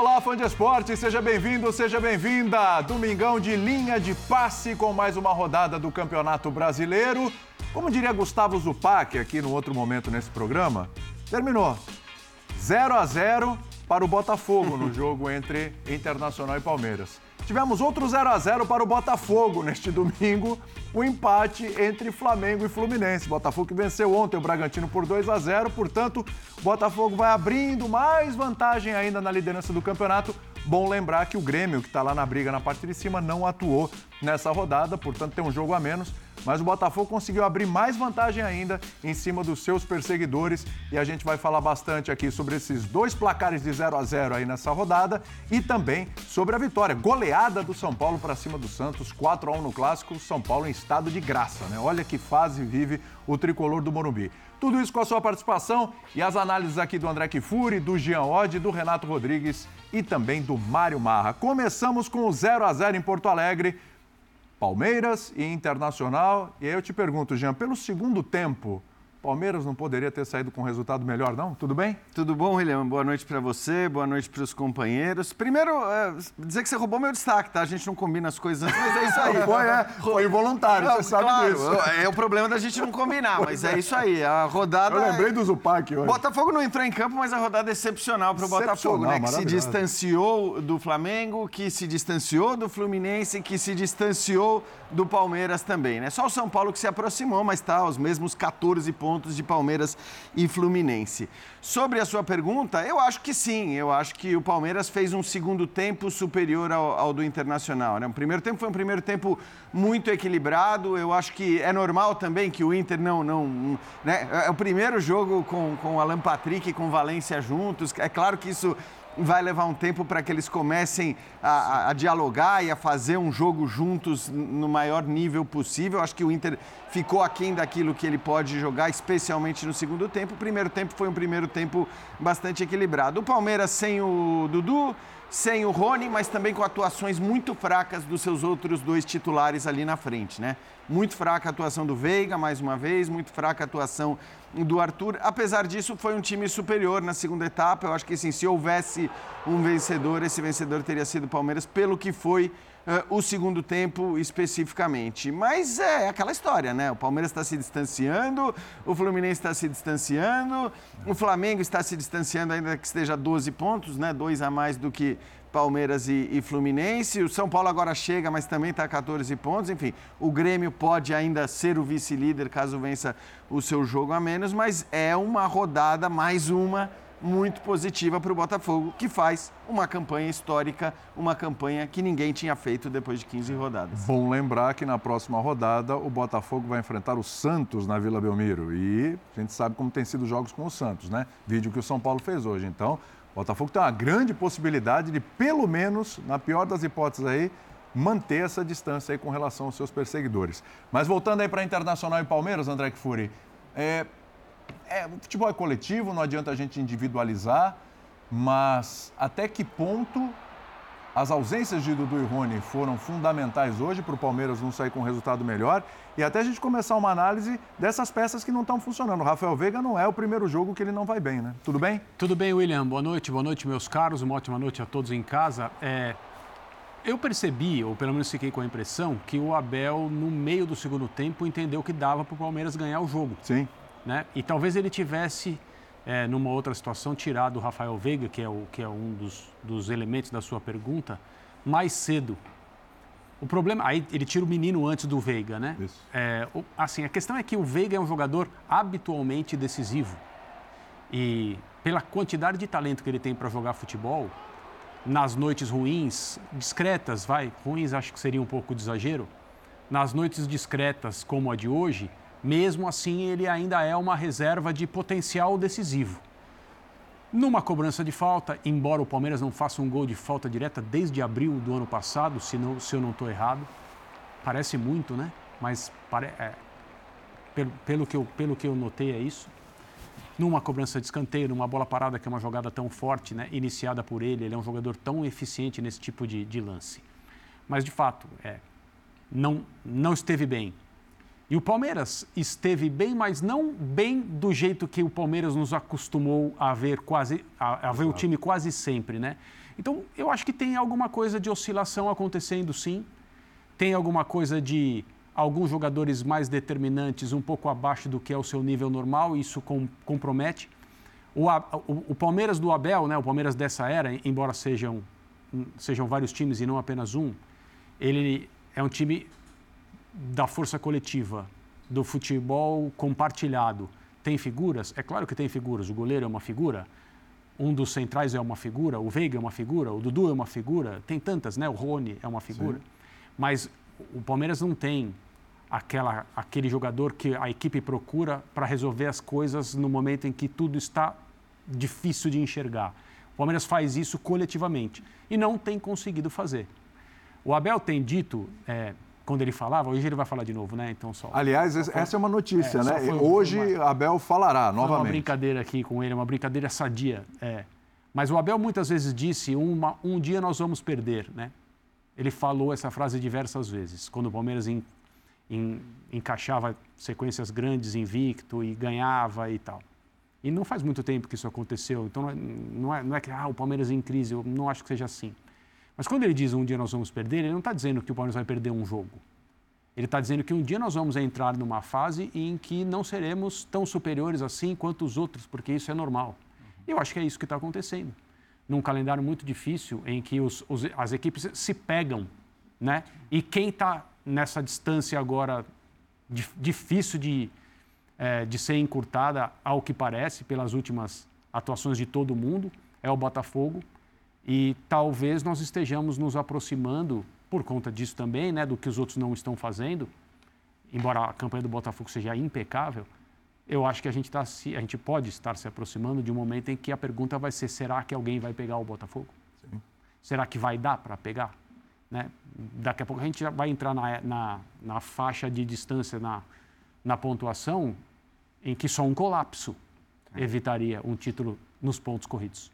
Olá, fã de esporte, seja bem-vindo, seja bem-vinda. Domingão de linha de passe com mais uma rodada do Campeonato Brasileiro. Como diria Gustavo Zupac aqui no outro momento nesse programa, terminou. 0 a 0 para o Botafogo no jogo entre Internacional e Palmeiras. Tivemos outro 0 a 0 para o Botafogo neste domingo, o um empate entre Flamengo e Fluminense. Botafogo que venceu ontem o Bragantino por 2 a 0, portanto, o Botafogo vai abrindo mais vantagem ainda na liderança do campeonato. Bom lembrar que o Grêmio, que está lá na briga na parte de cima, não atuou nessa rodada, portanto tem um jogo a menos mas o Botafogo conseguiu abrir mais vantagem ainda em cima dos seus perseguidores e a gente vai falar bastante aqui sobre esses dois placares de 0 a 0 aí nessa rodada e também sobre a vitória goleada do São Paulo para cima do Santos, 4 a 1 no clássico, São Paulo em estado de graça, né? Olha que fase vive o tricolor do Morumbi. Tudo isso com a sua participação e as análises aqui do André Kifuri, do Jean Oddi, do Renato Rodrigues e também do Mário Marra. Começamos com o 0 a 0 em Porto Alegre. Palmeiras e Internacional. E aí eu te pergunto, Jean, pelo segundo tempo, Palmeiras não poderia ter saído com um resultado melhor, não? Tudo bem? Tudo bom, William? Boa noite para você, boa noite para os companheiros. Primeiro, é, dizer que você roubou meu destaque, tá? A gente não combina as coisas antes, mas é isso aí. foi, é, foi involuntário, você sabe claro, disso. É o problema da gente não combinar, mas é isso aí. A rodada. Eu lembrei do Zupac hoje. Botafogo não entrou em campo, mas a rodada é excepcional para o Botafogo, né? Que se distanciou do Flamengo, que se distanciou do Fluminense, que se distanciou do Palmeiras também, né? Só o São Paulo que se aproximou, mas está aos mesmos 14 pontos pontos de Palmeiras e Fluminense. Sobre a sua pergunta, eu acho que sim. Eu acho que o Palmeiras fez um segundo tempo superior ao, ao do Internacional. Né? O primeiro tempo foi um primeiro tempo muito equilibrado. Eu acho que é normal também que o Inter não. não né? É o primeiro jogo com, com Alan Patrick e com Valência juntos. É claro que isso vai levar um tempo para que eles comecem a, a, dialogar e a fazer um jogo juntos no maior nível possível. Acho que o Inter ficou aquém daquilo que ele pode jogar, especialmente no segundo tempo. O primeiro tempo foi um primeiro tempo bastante equilibrado. O Palmeiras sem o Dudu, sem o Rony, mas também com atuações muito fracas dos seus outros dois titulares ali na frente, né? Muito fraca a atuação do Veiga, mais uma vez, muito fraca a atuação do Arthur. Apesar disso, foi um time superior na segunda etapa. Eu acho que sim, se houvesse um vencedor, esse vencedor teria sido o Palmeiras, pelo que foi uh, o segundo tempo especificamente. Mas é aquela história, né? O Palmeiras está se distanciando, o Fluminense está se distanciando, o Flamengo está se distanciando, ainda que esteja 12 pontos, né? Dois a mais do que Palmeiras e, e, Fluminense. O São Paulo agora chega, mas também está a 14 pontos. Enfim, o Grêmio pode ainda ser o vice-líder caso vença o seu jogo a menos, mas é uma rodada, mais uma, muito positiva para o Botafogo, que faz uma campanha histórica, uma campanha que ninguém tinha feito depois de 15 rodadas. Bom lembrar que na próxima rodada o Botafogo vai enfrentar o Santos na Vila Belmiro. E a gente sabe como tem sido os jogos com o Santos, né? Vídeo que o São Paulo fez hoje. Então, Botafogo tem uma grande possibilidade de, pelo menos, na pior das hipóteses aí, manter essa distância aí com relação aos seus perseguidores. Mas voltando aí para Internacional e Palmeiras, André Kfouri, é, é, o futebol é coletivo, não adianta a gente individualizar, mas até que ponto as ausências de Dudu e Rony foram fundamentais hoje para o Palmeiras não sair com um resultado melhor e até a gente começar uma análise dessas peças que não estão funcionando. O Rafael Veiga não é o primeiro jogo que ele não vai bem, né? Tudo bem? Tudo bem, William. Boa noite, boa noite, meus caros. Uma ótima noite a todos em casa. É... Eu percebi, ou pelo menos fiquei com a impressão, que o Abel, no meio do segundo tempo, entendeu que dava para o Palmeiras ganhar o jogo. Sim. Né? E talvez ele tivesse é, numa outra situação, tirar do Rafael Veiga, que é, o, que é um dos, dos elementos da sua pergunta, mais cedo. O problema, aí ele tira o menino antes do Veiga, né? Isso. É, assim, a questão é que o Veiga é um jogador habitualmente decisivo. E pela quantidade de talento que ele tem para jogar futebol, nas noites ruins, discretas, vai, ruins acho que seria um pouco de exagero, nas noites discretas como a de hoje, mesmo assim, ele ainda é uma reserva de potencial decisivo. Numa cobrança de falta, embora o Palmeiras não faça um gol de falta direta desde abril do ano passado, se, não, se eu não estou errado, parece muito, né? Mas pare, é, pelo, pelo, que eu, pelo que eu notei é isso. Numa cobrança de escanteio, numa bola parada, que é uma jogada tão forte, né? iniciada por ele, ele é um jogador tão eficiente nesse tipo de, de lance. Mas, de fato, é, não, não esteve bem. E o Palmeiras esteve bem, mas não bem do jeito que o Palmeiras nos acostumou a ver quase a, a ver o time quase sempre, né? Então, eu acho que tem alguma coisa de oscilação acontecendo, sim. Tem alguma coisa de alguns jogadores mais determinantes um pouco abaixo do que é o seu nível normal, e isso com, compromete. O, o, o, Palmeiras do Abel, né, o Palmeiras dessa era, embora sejam, sejam vários times e não apenas um, ele é um time da força coletiva, do futebol compartilhado. Tem figuras? É claro que tem figuras. O goleiro é uma figura, um dos centrais é uma figura, o Veiga é uma figura, o Dudu é uma figura, tem tantas, né? O Rony é uma figura. Sim. Mas o Palmeiras não tem aquela, aquele jogador que a equipe procura para resolver as coisas no momento em que tudo está difícil de enxergar. O Palmeiras faz isso coletivamente e não tem conseguido fazer. O Abel tem dito, é, quando ele falava, hoje ele vai falar de novo, né? Então só. Aliás, só essa é uma notícia, é, né? Hoje uma, Abel falará novamente. Uma brincadeira aqui com ele, uma brincadeira sadia. É. Mas o Abel muitas vezes disse: uma, um dia nós vamos perder, né? Ele falou essa frase diversas vezes. Quando o Palmeiras em, encaixava sequências grandes invicto e ganhava e tal. E não faz muito tempo que isso aconteceu, então não é, não é, não é que ah, o Palmeiras é em crise, eu não acho que seja assim. Mas quando ele diz um dia nós vamos perder, ele não está dizendo que o Palmeiras vai perder um jogo. Ele está dizendo que um dia nós vamos entrar numa fase em que não seremos tão superiores assim quanto os outros, porque isso é normal. Eu acho que é isso que está acontecendo. Num calendário muito difícil, em que os, os, as equipes se pegam, né? E quem está nessa distância agora difícil de, é, de ser encurtada, ao que parece, pelas últimas atuações de todo mundo, é o Botafogo. E talvez nós estejamos nos aproximando, por conta disso também, né, do que os outros não estão fazendo, embora a campanha do Botafogo seja impecável, eu acho que a gente, tá, a gente pode estar se aproximando de um momento em que a pergunta vai ser: será que alguém vai pegar o Botafogo? Sim. Será que vai dar para pegar? Né? Daqui a pouco a gente vai entrar na, na, na faixa de distância, na, na pontuação, em que só um colapso é. evitaria um título nos pontos corridos.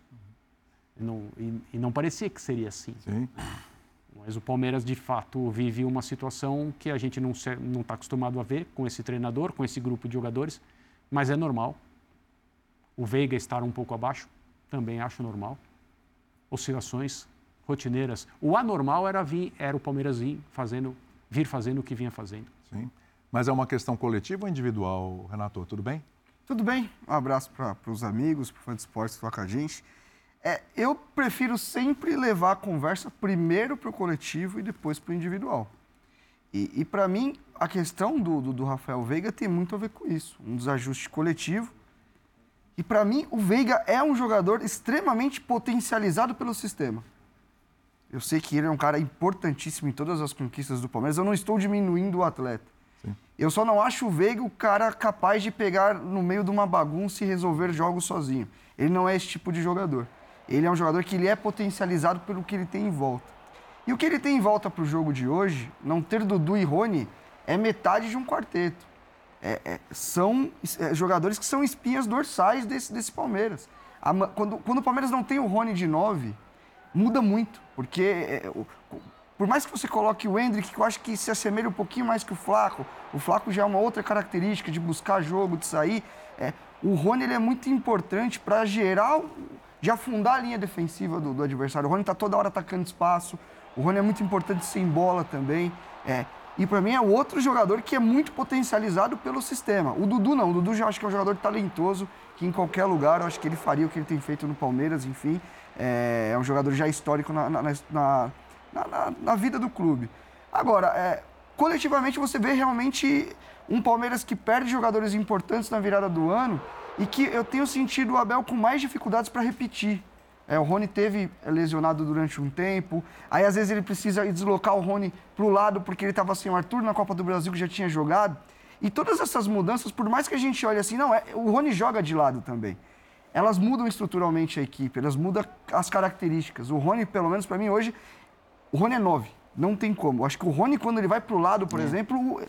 E não, e, e não parecia que seria assim. Sim. Mas o Palmeiras, de fato, vive uma situação que a gente não está acostumado a ver com esse treinador, com esse grupo de jogadores, mas é normal. O Veiga estar um pouco abaixo, também acho normal. Oscilações rotineiras. O anormal era vir, era o Palmeiras vir fazendo, vir fazendo o que vinha fazendo. Sim. Mas é uma questão coletiva ou individual, Renato? Tudo bem? Tudo bem. Um abraço para os amigos, para o fã de esportes que com a gente. É, eu prefiro sempre levar a conversa primeiro para o coletivo e depois para o individual. E, e para mim, a questão do, do, do, Rafael Veiga tem muito a ver com isso. Um desajuste coletivo. E para mim, o Veiga é um jogador extremamente potencializado pelo sistema. Eu sei que ele é um cara importantíssimo em todas as conquistas do Palmeiras. Eu não estou diminuindo o atleta. Sim. Eu só não acho o Veiga o cara capaz de pegar no meio de uma bagunça e resolver jogos sozinho. Ele não é esse tipo de jogador. Ele é um jogador que ele é potencializado pelo que ele tem em volta. E o que ele tem em volta para o jogo de hoje, não ter Dudu e Rony, é metade de um quarteto. É, é, são é, jogadores que são espinhas dorsais desse, desse Palmeiras. A, quando, quando o Palmeiras não tem o Rony de 9, muda muito, porque é, por mais que você coloque o Hendrick, que eu acho que se assemelha um pouquinho mais que o Flaco, o Flaco já é uma outra característica de buscar jogo, de sair. É, o Rony ele é muito importante para gerar, de afundar a linha defensiva do, do adversário. O Rony está toda hora atacando espaço, o Rony é muito importante sem bola também. É, e para mim é outro jogador que é muito potencializado pelo sistema. O Dudu não, o Dudu já acho que é um jogador talentoso, que em qualquer lugar eu acho que ele faria o que ele tem feito no Palmeiras, enfim. É, é um jogador já histórico na, na, na, na vida do clube. Agora, é, coletivamente você vê realmente um Palmeiras que perde jogadores importantes na virada do ano e que eu tenho sentido o Abel com mais dificuldades para repetir. É, o Rony teve lesionado durante um tempo, aí às vezes ele precisa deslocar o Rony para o lado porque ele estava sem o Arthur na Copa do Brasil que já tinha jogado. E todas essas mudanças, por mais que a gente olhe assim, não, é, o Rony joga de lado também elas mudam estruturalmente a equipe, elas mudam as características. O Rony, pelo menos para mim hoje, o Rony é 9, não tem como. Acho que o Rony, quando ele vai para o lado, por é. exemplo,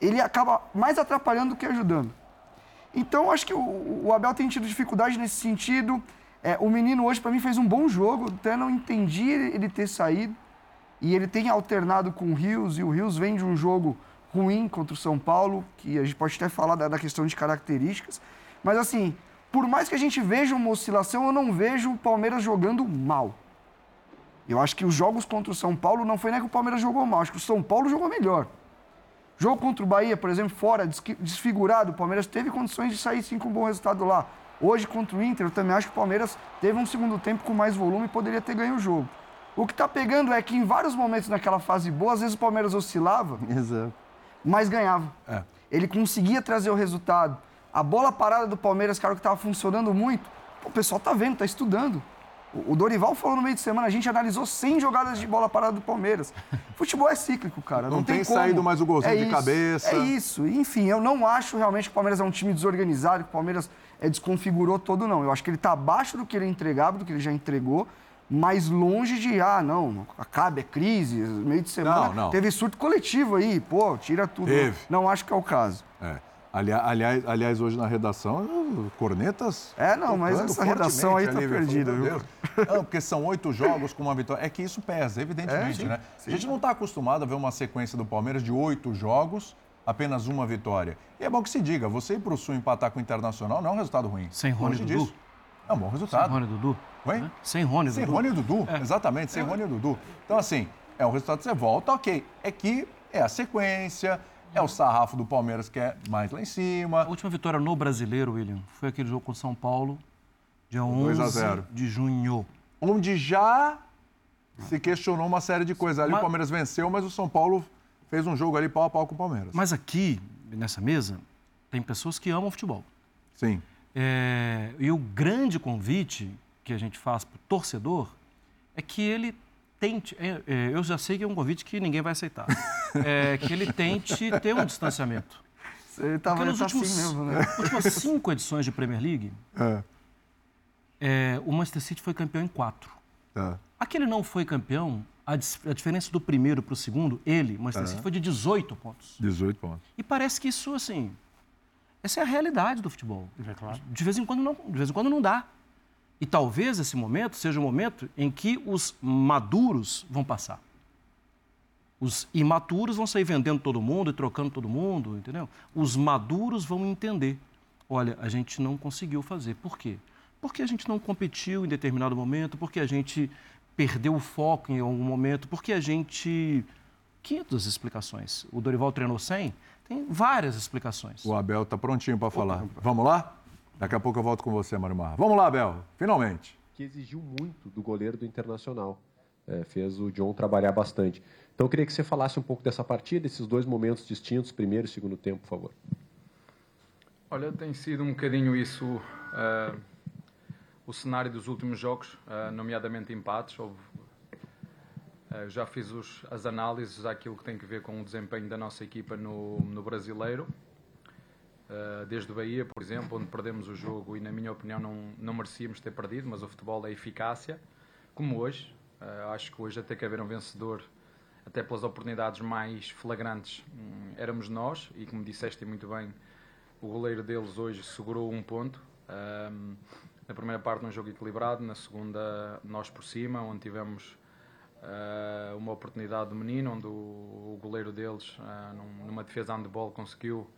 ele acaba mais atrapalhando do que ajudando. Então, acho que o, o Abel tem tido dificuldade nesse sentido. É, o menino hoje, para mim, fez um bom jogo, até não entendi ele ter saído. E ele tem alternado com o Rios, e o Rios vem de um jogo ruim contra o São Paulo, que a gente pode até falar da, da questão de características. Mas, assim, por mais que a gente veja uma oscilação, eu não vejo o Palmeiras jogando mal. Eu acho que os jogos contra o São Paulo não foi nem que o Palmeiras jogou mal, acho que o São Paulo jogou melhor. Jogo contra o Bahia, por exemplo, fora, desfigurado, o Palmeiras teve condições de sair sim com um bom resultado lá. Hoje, contra o Inter, eu também acho que o Palmeiras teve um segundo tempo com mais volume e poderia ter ganho o jogo. O que está pegando é que em vários momentos naquela fase boa, às vezes o Palmeiras oscilava, Exato. mas ganhava. É. Ele conseguia trazer o resultado. A bola parada do Palmeiras, cara, que estava funcionando muito, o pessoal tá vendo, tá estudando. O Dorival falou no meio de semana, a gente analisou 100 jogadas de bola parada do Palmeiras. Futebol é cíclico, cara. Não, não tem, tem saído mais o golzinho é de isso, cabeça. É isso. Enfim, eu não acho realmente que o Palmeiras é um time desorganizado, que o Palmeiras é, desconfigurou todo, não. Eu acho que ele está abaixo do que ele entregava, do que ele já entregou, mas longe de, ah, não, acabe, é crise, meio de semana. Não, não. Teve surto coletivo aí, pô, tira tudo. Teve. Não acho que é o caso. É. Aliás, aliás, hoje na redação, cornetas. É, não, mas essa redação aí tá ali, perdida, viu? Não, porque são oito jogos com uma vitória. É que isso pesa, evidentemente, é, sim, né? Sim. A gente não está acostumado a ver uma sequência do Palmeiras de oito jogos, apenas uma vitória. E é bom que se diga, você ir para o Sul empatar com o Internacional não é um resultado ruim. Sem Rony Dudu. Disso. É um bom resultado. Sem Rony Dudu. Oi? Sem Rony Dudu. Sem Rony Dudu, é. exatamente, sem é. Rony Dudu. Então, assim, é um resultado que você volta, ok. É que é a sequência, é o sarrafo do Palmeiras que é mais lá em cima. A última vitória no Brasileiro, William, foi aquele jogo com o São Paulo, dia 11 de junho. Onde já se questionou uma série de coisas. Ali mas... o Palmeiras venceu, mas o São Paulo fez um jogo ali pau a pau com o Palmeiras. Mas aqui, nessa mesa, tem pessoas que amam futebol. Sim. É... E o grande convite que a gente faz para o torcedor é que ele tente. É, é, eu já sei que é um convite que ninguém vai aceitar. É, que ele tente ter um distanciamento. Você estava tá, assim mesmo, né? Nas últimas cinco edições de Premier League, é. é. o Manchester City foi campeão em quatro. É. Aquele não foi campeão, a, a diferença do primeiro para o segundo, ele, o Manchester City, foi de 18 pontos. 18 pontos. E parece que isso, assim, essa é a realidade do futebol. É claro. De vez em quando não, de vez em quando não dá. E talvez esse momento seja o momento em que os maduros vão passar. Os imaturos vão sair vendendo todo mundo e trocando todo mundo, entendeu? Os maduros vão entender. Olha, a gente não conseguiu fazer. Por quê? Porque a gente não competiu em determinado momento, porque a gente perdeu o foco em algum momento, porque a gente. 500 explicações. O Dorival treinou 100, tem várias explicações. O Abel está prontinho para falar. Vamos lá? Daqui a pouco eu volto com você, Marimar. Vamos lá, Bel, finalmente. Que exigiu muito do goleiro do Internacional. É, fez o John trabalhar bastante. Então eu queria que você falasse um pouco dessa partida, desses dois momentos distintos, primeiro e segundo tempo, por favor. Olha, tem sido um bocadinho isso uh, o cenário dos últimos jogos, uh, nomeadamente empates. Houve, uh, já fiz os, as análises daquilo que tem a ver com o desempenho da nossa equipa no, no brasileiro. Eh, desde o Bahia, por exemplo, onde perdemos o jogo e, na minha opinião, não, não merecíamos ter perdido, mas o futebol é eficácia, como hoje. Uh, acho que hoje até que haver um vencedor, até pelas oportunidades mais flagrantes, um, éramos nós, e como disseste muito bem, o goleiro deles hoje segurou um ponto. Um, na primeira parte, num jogo equilibrado, na segunda, nós por cima, onde tivemos uh, uma oportunidade do menino, onde o, goleiro deles, numa defesa handball, conseguiu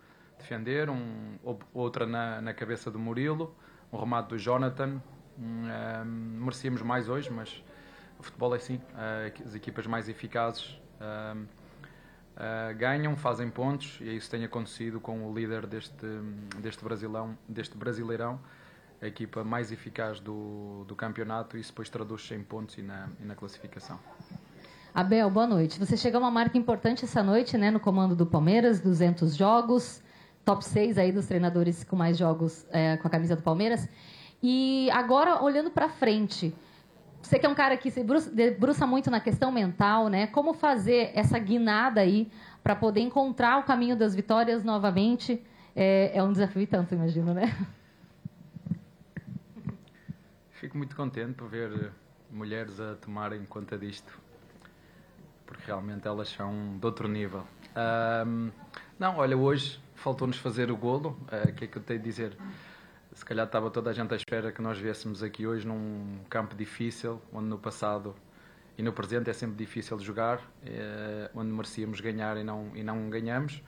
defender, um, outra na, na cabeça do Murilo, um remate do Jonathan. Um, um, merecíamos mais hoje, mas o futebol é assim. Uh, as equipas mais eficazes uh, uh, ganham, fazem pontos e isso tem acontecido com o líder deste, deste, Brasilão, deste Brasileirão, a equipa mais eficaz do, do campeonato. E isso depois traduz-se em pontos e na, e na classificação. Abel, boa noite. Você chegou a uma marca importante essa noite, né, no comando do Palmeiras, 200 jogos top 6 aí dos treinadores com mais jogos é, com a camisa do Palmeiras. E agora, olhando para frente, você que é um cara que se debruça muito na questão mental, né? Como fazer essa guinada aí para poder encontrar o caminho das vitórias novamente? É, é um desafio tanto, imagino, né? Fico muito contente por ver mulheres a tomarem conta disto, porque realmente elas são de outro nível. Um, não, olha, hoje faltou-nos fazer o golo. Eh, o uh, que é que eu tenho a dizer? Se calhar estava toda a gente à espera que nós viéssemos aqui hoje num campo difícil, onde no passado e no presente é sempre difícil jogar, uh, onde merecíamos ganhar e não, e não ganhamos.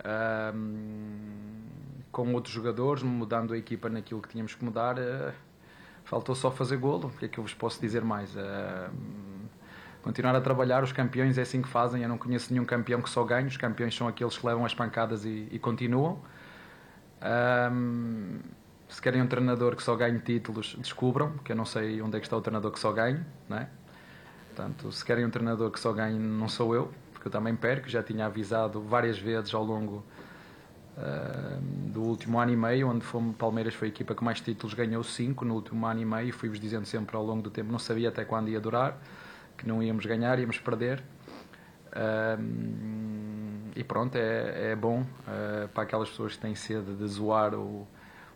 Uh, com outros jogadores, mudando a equipa naquilo que tínhamos que mudar, faltou só fazer golo. O que é que eu vos posso dizer mais? Continuar a trabalhar. Os campeões é assim que fazem. Eu não conheço nenhum campeão que só ganhe. Os campeões são aqueles que levam as pancadas e, e continuam. Um, se querem um treinador que só ganhe títulos, descubram, porque eu não sei onde é que está o treinador que só ganhe, não é? Portanto, se querem um treinador que só ganhe, não sou eu, porque eu também perco. Já tinha avisado várias vezes ao longo uh, do último ano e meio, onde fomos, Palmeiras foi a equipa que mais títulos ganhou, cinco no último ano e meio, fui-vos dizendo sempre ao longo do tempo, não sabia até quando ia durar, que não íamos ganhar, íamos perder. E pronto, é, é bom uh, para aquelas pessoas que têm sede de zoar o,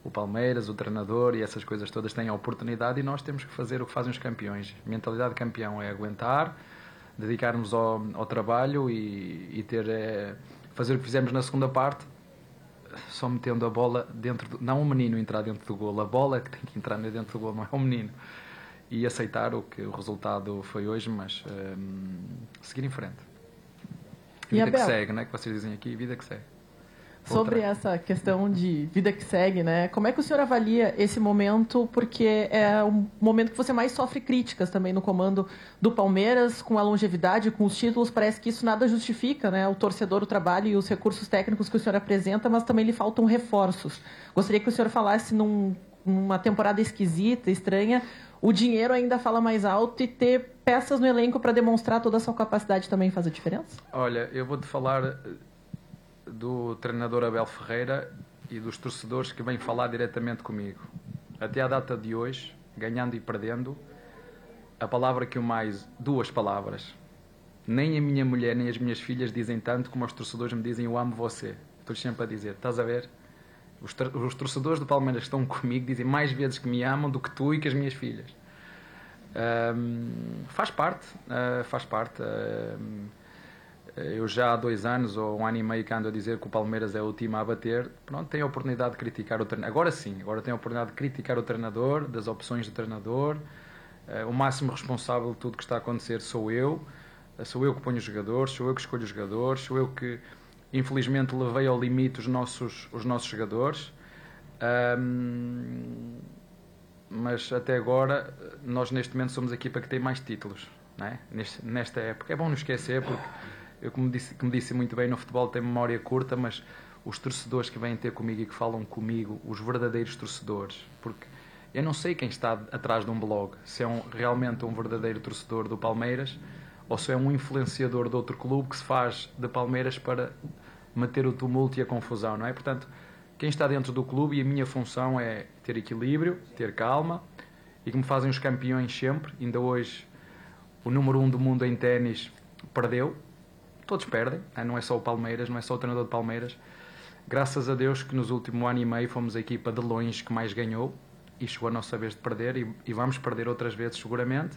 o Palmeiras, o treinador e essas coisas todas têm a oportunidade e nós temos que fazer o que fazem os campeões. Mentalidade de campeão é aguentar, dedicarmos ao, ao trabalho e, e ter é, fazer o que fizemos na segunda parte, só metendo a bola dentro, do, não o menino entrar dentro do golo, a bola que tem que entrar dentro do golo, não é o menino. E aceitar o que o resultado foi hoje, mas um, seguir em frente. Vida que segue, né? Que vocês dizem aqui, vida que segue. Sobre essa questão de vida que segue, né? Como é que o senhor avalia esse momento? Porque é o momento que você mais sofre críticas também no comando do Palmeiras, com a longevidade, com os títulos. Parece que isso nada justifica, né? O torcedor, o trabalho e os recursos técnicos que o senhor apresenta, mas também lhe faltam reforços. Gostaria que o senhor falasse num, numa temporada esquisita, estranha, o dinheiro ainda fala mais alto e ter peças no elenco para demonstrar toda a sua capacidade também faz a diferença? Olha, eu vou te falar do treinador Abel Ferreira e dos torcedores que vêm falar diretamente comigo. Até à data de hoje, ganhando e perdendo, a palavra que eu mais. duas palavras. Nem a minha mulher nem as minhas filhas dizem tanto como os torcedores me dizem eu amo você. Estou sempre a dizer, estás a ver? Os, os torcedores do Palmeiras que estão comigo dizem mais vezes que me amam do que tu e que as minhas filhas. Um, faz parte, uh, faz parte. Uh, eu já há dois anos ou um ano e meio que ando a dizer que o Palmeiras é o time a bater, pronto, tem a oportunidade de criticar o treinador. Agora sim, agora tem a oportunidade de criticar o treinador, das opções do treinador. Uh, o máximo responsável de tudo que está a acontecer sou eu. Uh, sou eu que ponho os jogadores, sou eu que escolho os jogadores, sou eu que, infelizmente, levei ao limite os nossos, os nossos jogadores. Um, mas até agora, nós neste momento somos a equipa que tem mais títulos. É? Neste, nesta época. É bom não esquecer, porque eu, como disse, como disse muito bem, no futebol tem memória curta, mas os torcedores que vêm ter comigo e que falam comigo, os verdadeiros torcedores, porque eu não sei quem está atrás de um blog, se é um, realmente um verdadeiro torcedor do Palmeiras ou se é um influenciador de outro clube que se faz de Palmeiras para manter o tumulto e a confusão, não é? Portanto, quem está dentro do clube e a minha função é ter equilíbrio, ter calma e como fazem os campeões sempre, ainda hoje o número um do mundo em ténis perdeu, todos perdem, não é só o Palmeiras, não é só o treinador de Palmeiras. Graças a Deus que nos últimos ano e meio fomos a equipa de longe que mais ganhou e chegou a nossa vez de perder e, e vamos perder outras vezes seguramente.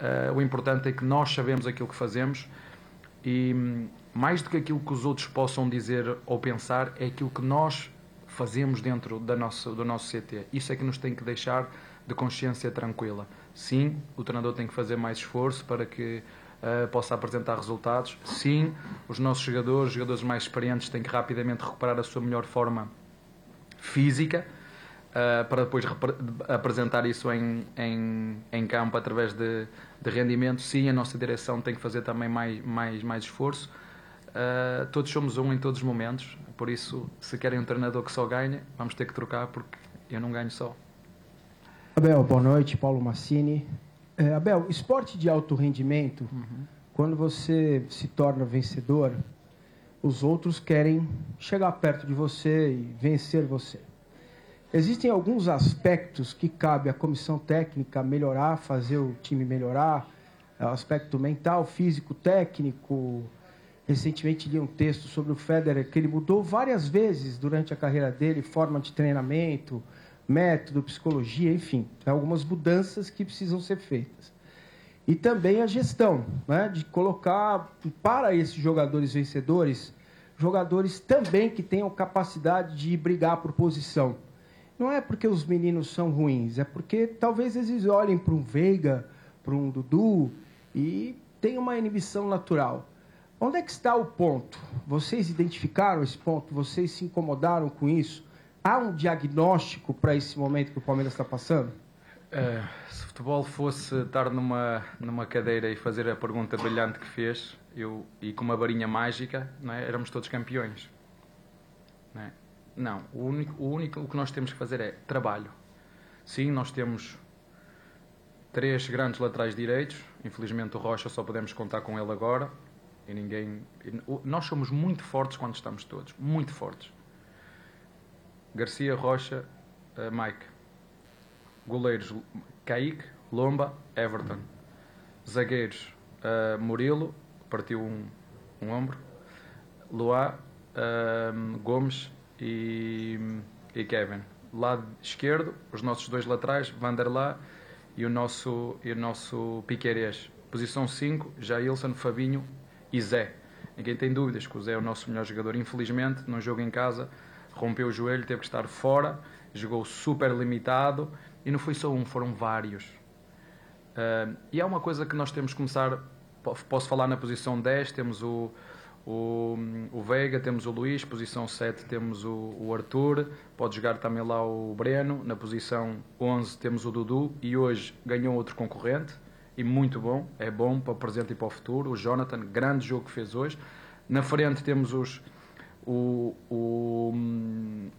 Uh, o importante é que nós sabemos aquilo que fazemos e mais do que aquilo que os outros possam dizer ou pensar é aquilo que nós fazemos dentro da nossa, do nosso CT. Isso é que nos tem que deixar de consciência tranquila. Sim, o treinador tem que fazer mais esforço para que uh, possa apresentar resultados. Sim, os nossos jogadores, os jogadores mais experientes, têm que rapidamente recuperar a sua melhor forma física uh, para depois apresentar isso em, em, em campo através de, de, rendimento. Sim, a nossa direção tem que fazer também mais, mais, mais esforço. Uh, todos somos um em todos os momentos, por isso, se querem um treinador que só ganha, vamos ter que trocar porque eu não ganho só. Abel, boa noite. Paulo Massini. É, Abel, esporte de alto rendimento, uhum. quando você se torna vencedor, os outros querem chegar perto de você e vencer você. Existem alguns aspectos que cabe à comissão técnica melhorar, fazer o time melhorar, é, aspecto mental, físico, técnico. Recentemente li um texto sobre o Federer que ele mudou várias vezes durante a carreira dele, forma de treinamento, método, psicologia, enfim, algumas mudanças que precisam ser feitas. E também a gestão, né, de colocar para esses jogadores vencedores, jogadores também que tenham capacidade de brigar por posição. Não é porque os meninos são ruins, é porque talvez eles olhem para um Veiga, para um Dudu e tenham uma inibição natural. Onde é que está o ponto? Vocês identificaram esse ponto? Vocês se incomodaram com isso? Há um diagnóstico para esse momento que o Palmeiras está passando? Uh, se o futebol fosse estar numa, numa cadeira e fazer a pergunta brilhante que fez, eu, e com uma varinha mágica, não é? éramos todos campeões. Não, é? não o, único, o único o que nós temos que fazer é trabalho. Sim, nós temos três grandes laterais direitos. Infelizmente o Rocha só podemos contar com ele agora. E ninguém. Nós somos muito fortes quando estamos todos. Muito fortes. Garcia, Rocha, uh, Mike. Goleiros Kaique, Lomba, Everton. Zagueiros uh, Murilo, partiu um, um ombro. Luá, uh, Gomes e, e Kevin. Lado esquerdo, os nossos dois laterais, Vanderlá e o nosso, e o nosso Piqueires. Posição 5, Jailson, Fabinho e Zé. Ninguém tem dúvidas que o Zé é o nosso melhor jogador. Infelizmente, num jogo em casa, rompeu o joelho, teve que estar fora, jogou super limitado e não foi só um, foram vários. Uh, e é uma coisa que nós temos que começar. Posso falar na posição 10, temos o, o, o Veiga, temos o Luís, posição 7 temos o, o, Arthur, pode jogar também lá o Breno, na posição 11 temos o Dudu e hoje ganhou outro concorrente e muito bom, é bom para o presente e para o futuro. O Jonathan, grande jogo que fez hoje. Na frente temos os, o, o,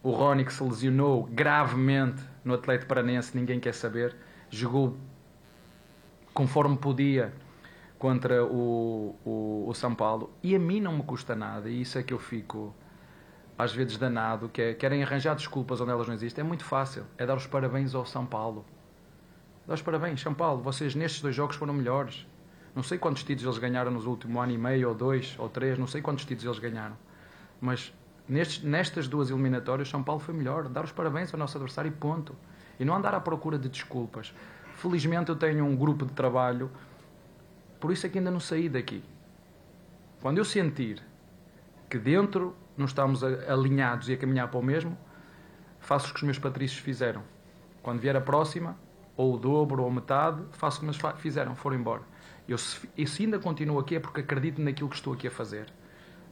o Rony que se lesionou gravemente no Atlético Paranense, ninguém quer saber. Jogou conforme podia contra o, o, o, São Paulo e a mim não me custa nada e isso é que eu fico às vezes danado que é, querem arranjar desculpas onde elas não existem é muito fácil, é dar os parabéns ao São Paulo os parabéns, São Paulo vocês nestes dois jogos foram melhores. Não sei quantos títulos eles ganharam nos últimos ano e meio ou dois ou três, não sei quantos títulos eles ganharam. Mas nestes, nestas duas eliminatórias São Paulo foi melhor, dar os parabéns ao nosso adversário e ponto. E não andar à procura de desculpas. Felizmente eu tenho um grupo de trabalho. Por isso é que ainda não saí daqui. Quando eu sentir que dentro não estamos alinhados e a caminhar para o mesmo, faço o que os meus patrícios fizeram. Quando vier a próxima, ou o dobro ou metade, faço como eles fizeram, foram embora. Eu, se, eu se ainda continuo aqui é porque acredito naquilo que estou aqui a fazer.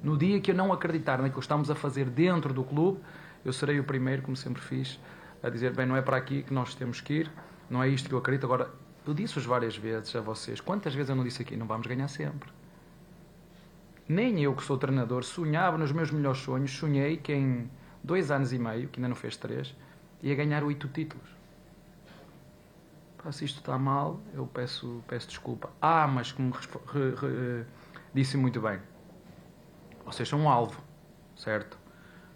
No dia que eu não acreditar naquilo que estamos a fazer dentro do clube, eu serei o primeiro, como sempre fiz, a dizer: bem, não é para aqui que nós temos que ir, não é isto que eu acredito. Agora, eu disse-vos várias vezes a vocês. Quantas vezes eu não disse aqui? Não vamos ganhar sempre. Nem eu, que sou treinador, sonhava nos meus melhores sonhos. Sonhei que em dois anos e meio, que ainda não fez três, ia ganhar oito títulos. Se isto está mal, eu peço, peço desculpa. Ah, mas como disse muito bem, vocês são um alvo, certo?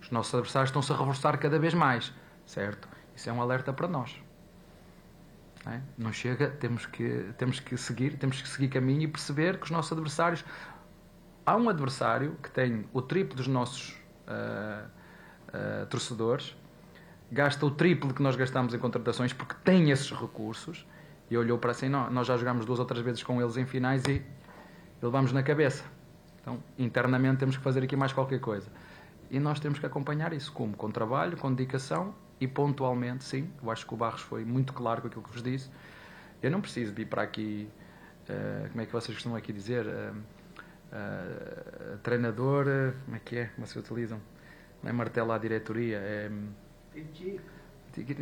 Os nossos adversários estão-se a reforçar cada vez mais, certo? Isso é um alerta para nós. Não, é? não, chega, temos que, temos que seguir, temos que seguir caminho e perceber que os nossos adversários. Há um adversário que tem o triplo dos nossos uh, uh, torcedores, gasta o triplo que nós gastamos em contratações porque tem esses recursos e olhou para assim, nós já jogámos duas ou três vezes com eles em finais e levamos na cabeça. Então, internamente temos que fazer aqui mais qualquer coisa. E nós temos que acompanhar isso como? Com trabalho, com dedicação e pontualmente, sim, eu acho que o Barros foi muito claro com aquilo que vos disse. Eu não preciso vir para aqui, uh, como é que vocês costumam aqui dizer, uh, uh, treinador, como é que é, como se utilizam? Não é martelo à diretoria, é... Critica.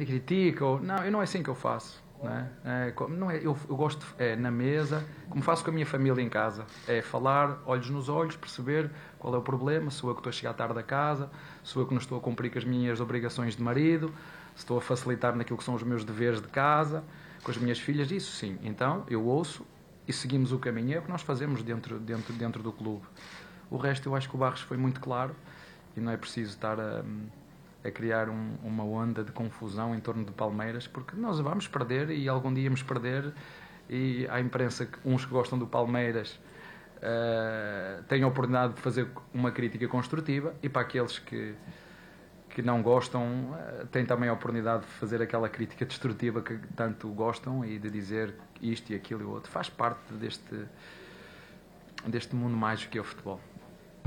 Critica, ou... Não, eu não é assim que eu faço. Não é? Não é, eu, eu gosto é, na mesa, como faço com a minha família em casa, é falar olhos nos olhos, perceber qual é o problema, sou eu que estou a chegar tarde a casa, sou eu que não estou a cumprir com as minhas obrigações de marido, estou a facilitar naquilo que são os meus deveres de casa, com as minhas filhas, isso sim. Então eu ouço e seguimos o caminho, é o que nós fazemos dentro, dentro, dentro do clube. O resto eu acho que o Barros foi muito claro e não é preciso estar a a criar um, uma onda de confusão em torno de Palmeiras, porque nós vamos perder e algum dia íamos perder. E a imprensa, uns que gostam do Palmeiras, uh, têm a oportunidade de fazer uma crítica construtiva, e para aqueles que, que não gostam, uh, têm também a oportunidade de fazer aquela crítica destrutiva que tanto gostam e de dizer isto e aquilo e outro. Faz parte deste, deste mundo mágico que é o futebol.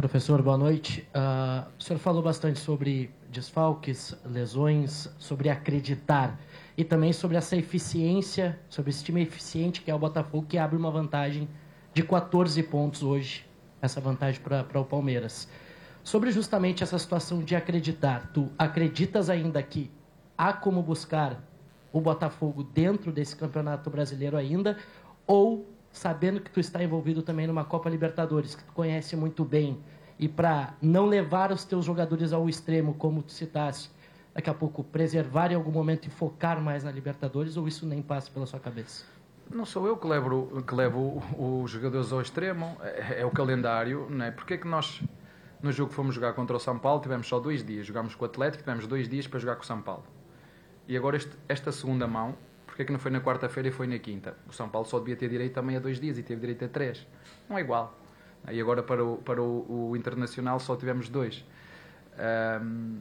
Professor, boa noite. Uh, o senhor falou bastante sobre desfalques, lesões, sobre acreditar e também sobre essa eficiência, sobre esse time eficiente que é o Botafogo, que abre uma vantagem de 14 pontos hoje, essa vantagem para o Palmeiras. Sobre justamente essa situação de acreditar, tu acreditas ainda que há como buscar o Botafogo dentro desse campeonato brasileiro ainda, ou sabendo que tu está envolvido também numa Copa Libertadores, que tu conhece muito bem, e para não levar os teus jogadores ao extremo, como tu citaste, daqui a pouco preservar em algum momento e focar mais na Libertadores, ou isso nem passa pela sua cabeça? Não sou eu que levo, que levo os jogadores ao extremo, é, é o calendário, não é? Porque é que nós, no jogo que fomos jogar contra o São Paulo, tivemos só dois dias, jogámos com o Atlético, tivemos dois dias para jogar com o São Paulo. E agora este, esta segunda mão, porque é que não foi na quarta-feira e foi na quinta? O São Paulo só devia ter direito também a dois dias e teve direito a três. Não é igual. E agora para o, para o, o Internacional só tivemos dois. Um,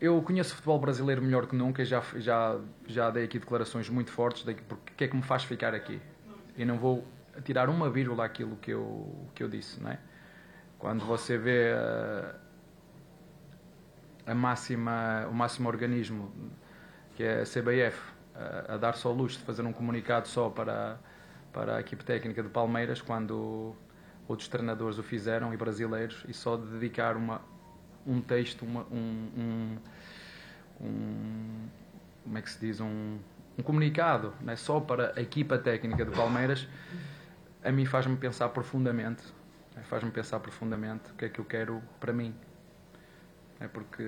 eu conheço o futebol brasileiro melhor que nunca, já, já, já dei aqui declarações muito fortes de porque é que me faz ficar aqui. E não vou tirar uma vírgula aquilo que eu, que eu disse, não é? Quando você vê a, a máxima, o máximo organismo, que é a CBF, a, a dar só luxo de fazer um comunicado só para, para a equipe técnica de Palmeiras, quando outros treinadores o fizeram, e brasileiros, e só de dedicar uma, um texto, uma, um, um, um, como é que se diz, um, um comunicado, né, só para a equipa técnica do Palmeiras, a mim faz-me pensar profundamente, né, faz-me pensar profundamente o que é que eu quero para mim. É porque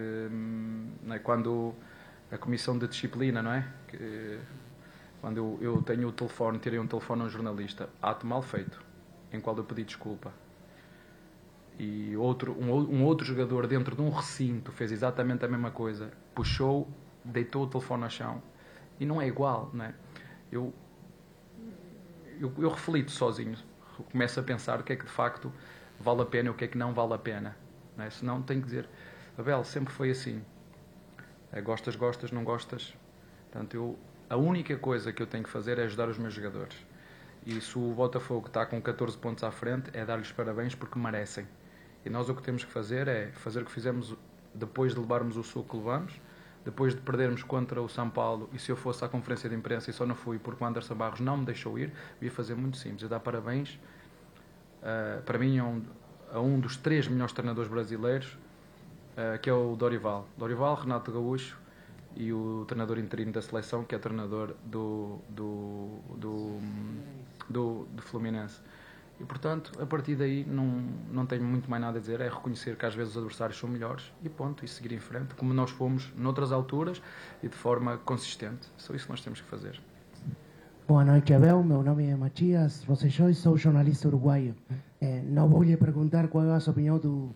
né, quando a comissão de disciplina, não é? Que, quando eu, eu tenho o telefone, tirei um telefone a um jornalista, ato mal feito, em qual eu pedi desculpa. E outro, um, um, outro jogador dentro de um recinto fez exatamente a mesma coisa, puxou, deitou o telefone ao chão. E não é igual, não é? Eu, eu, eu reflito sozinho, começo a pensar o que é que de facto vale a pena e o que é que não vale a pena, não é? senão tenho que dizer, Abel, sempre foi assim, é, gostas, gostas, não gostas, portanto eu, a única coisa que eu tenho que fazer é ajudar os meus jogadores. E se o Botafogo está com 14 pontos à frente, é dar-lhes parabéns porque merecem. E nós o que temos que fazer é fazer o que fizemos depois de levarmos o suco que levamos, depois de perdermos contra o São Paulo, e se eu fosse à conferência de imprensa e só não fui porque o Anderson Barros não me deixou ir, ia fazer muito simples, ia dar parabéns uh, para mim a um, a um, dos três melhores treinadores brasileiros, uh, que é o Dorival. Dorival, Renato Gaúcho e o treinador interino da seleção, que é treinador do, do, do, do, do Fluminense. E, portanto, a partir daí não, não tenho muito mais nada a dizer, é reconhecer que às vezes os adversários são melhores e ponto, e seguir em frente, como nós fomos noutras alturas e de forma consistente. Só isso que nós temos que fazer. Boa noite, Abel. Meu nome é Matias Vocês sou jornalista uruguaio. É, não vou lhe perguntar qual é a sua opinião do,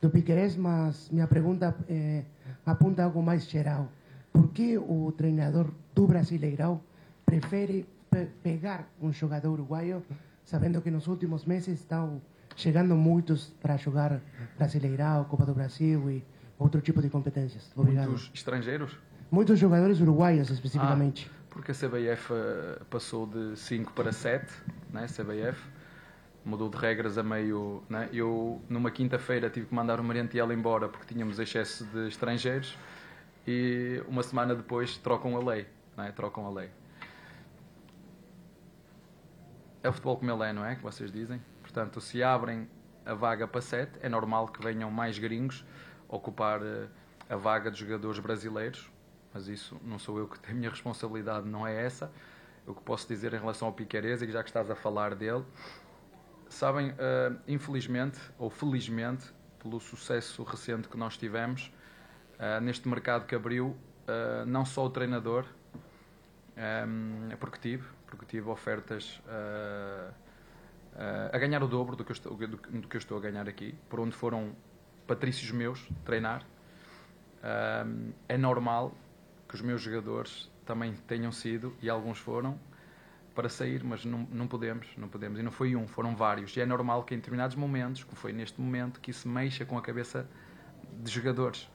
do Piqueires, mas minha pergunta é, apunta algo mais geral. Por que o treinador do Brasileirão prefere pe pegar um jogador uruguaio sabendo que nos últimos meses estão chegando muitos para jogar Brasileirão, Copa do Brasil e outro tipo de competências. Obrigado. Muitos estrangeiros? Muitos jogadores uruguaios, especificamente. Ah, porque a CBF uh, passou de 5 para 7, né? CBF mudou de regras a meio. Né? Eu, numa quinta-feira, tive que mandar o Mariantiel embora porque tínhamos excesso de estrangeiros e uma semana depois trocam a lei. Né? Trocam a lei é o futebol como ele é, não é? Que vocês dizem. Portanto, se abrem a vaga para 7, é normal que venham mais gringos ocupar uh, a vaga de jogadores brasileiros, mas isso não sou eu que tenho, a minha responsabilidade não é essa. O que posso dizer em relação ao Piqueires, e já que estás a falar dele, sabem, uh, infelizmente ou felizmente, pelo sucesso recente que nós tivemos, uh, neste mercado que abriu, não só o treinador, um, é porque tive, porque tive ofertas uh, uh, a ganhar o dobro do que, estou, do, do que, eu estou a ganhar aqui, por onde foram patrícios meus treinar. Uh, é normal que os meus jogadores também tenham sido, e alguns foram, para sair, mas não, não podemos, não podemos. E não foi um, foram vários. E é normal que em determinados momentos, como foi neste momento, que isso mexa com a cabeça de jogadores.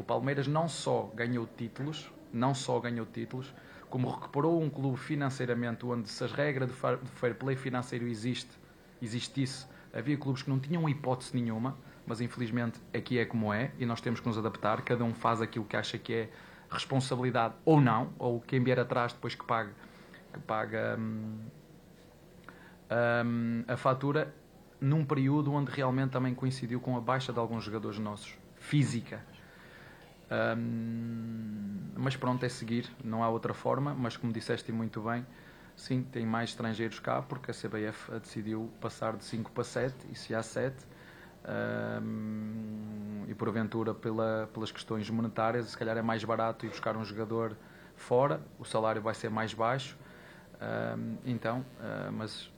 O Palmeiras não só ganhou títulos, não só ganhou títulos, como recuperou um clube financeiramente onde se as regras do fair play financeiro existe, existisse, havia clubes que não tinham hipótese nenhuma, mas infelizmente aqui é como é e nós temos que nos adaptar, cada um faz aquilo que acha que é responsabilidade ou não, ou quem vier atrás depois que pague, que paga hum, hum, a fatura num período onde realmente também coincidiu com a baixa de alguns jogadores nossos, física. Um, mas pronto, é seguir, não há outra forma. Mas como disseste muito bem, sim, tem mais estrangeiros cá, porque a CBF decidiu passar de 5 para 7, e se há 7, um, e porventura pela, pelas questões monetárias, se calhar é mais barato ir buscar um jogador fora, o salário vai ser mais baixo. Um, então, uh, mas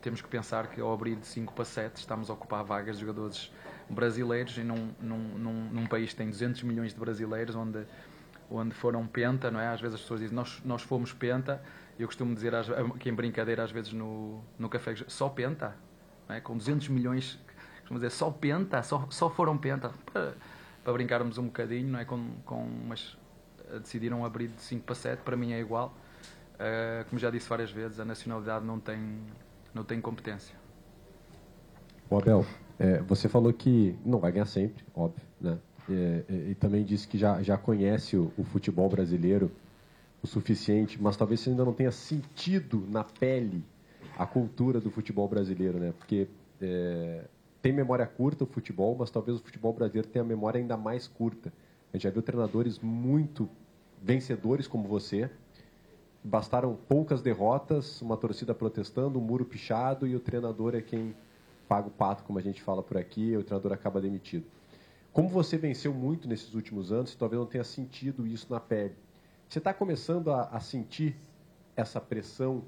temos que pensar que ao abrir de 5 para 7 estamos a ocupar vagas de jogadores brasileiros e num, num, num, num, país que tem 200 milhões de brasileiros onde, onde foram penta, não é? Às vezes as pessoas dizem, nós, nós fomos penta, eu costumo dizer aqui em brincadeira às vezes no, no café, só penta, não é? com 200 milhões, costumo dizer, só penta, só, só foram penta, para, para brincarmos um bocadinho, não é? Com, com, mas decidiram abrir de 5 para 7, para mim é igual. Uh, como já disse várias vezes, a nacionalidade não tem, não tem competência. O Abel, é, você falou que não vai ganhar sempre, óbvio, né? É, é, e também disse que já, já conhece o, o, futebol brasileiro o suficiente, mas talvez você ainda não tenha sentido na pele a cultura do futebol brasileiro, né? Porque é, tem memória curta o futebol, mas talvez o futebol brasileiro tenha memória ainda mais curta. A gente já viu treinadores muito vencedores como você, bastaram poucas derrotas, uma torcida protestando, um muro pichado e o treinador é quem paga o pato, como a gente fala por aqui, e o treinador acaba demitido. Como você venceu muito nesses últimos anos, talvez não tenha sentido isso na pele. Você está começando a, a, sentir essa pressão?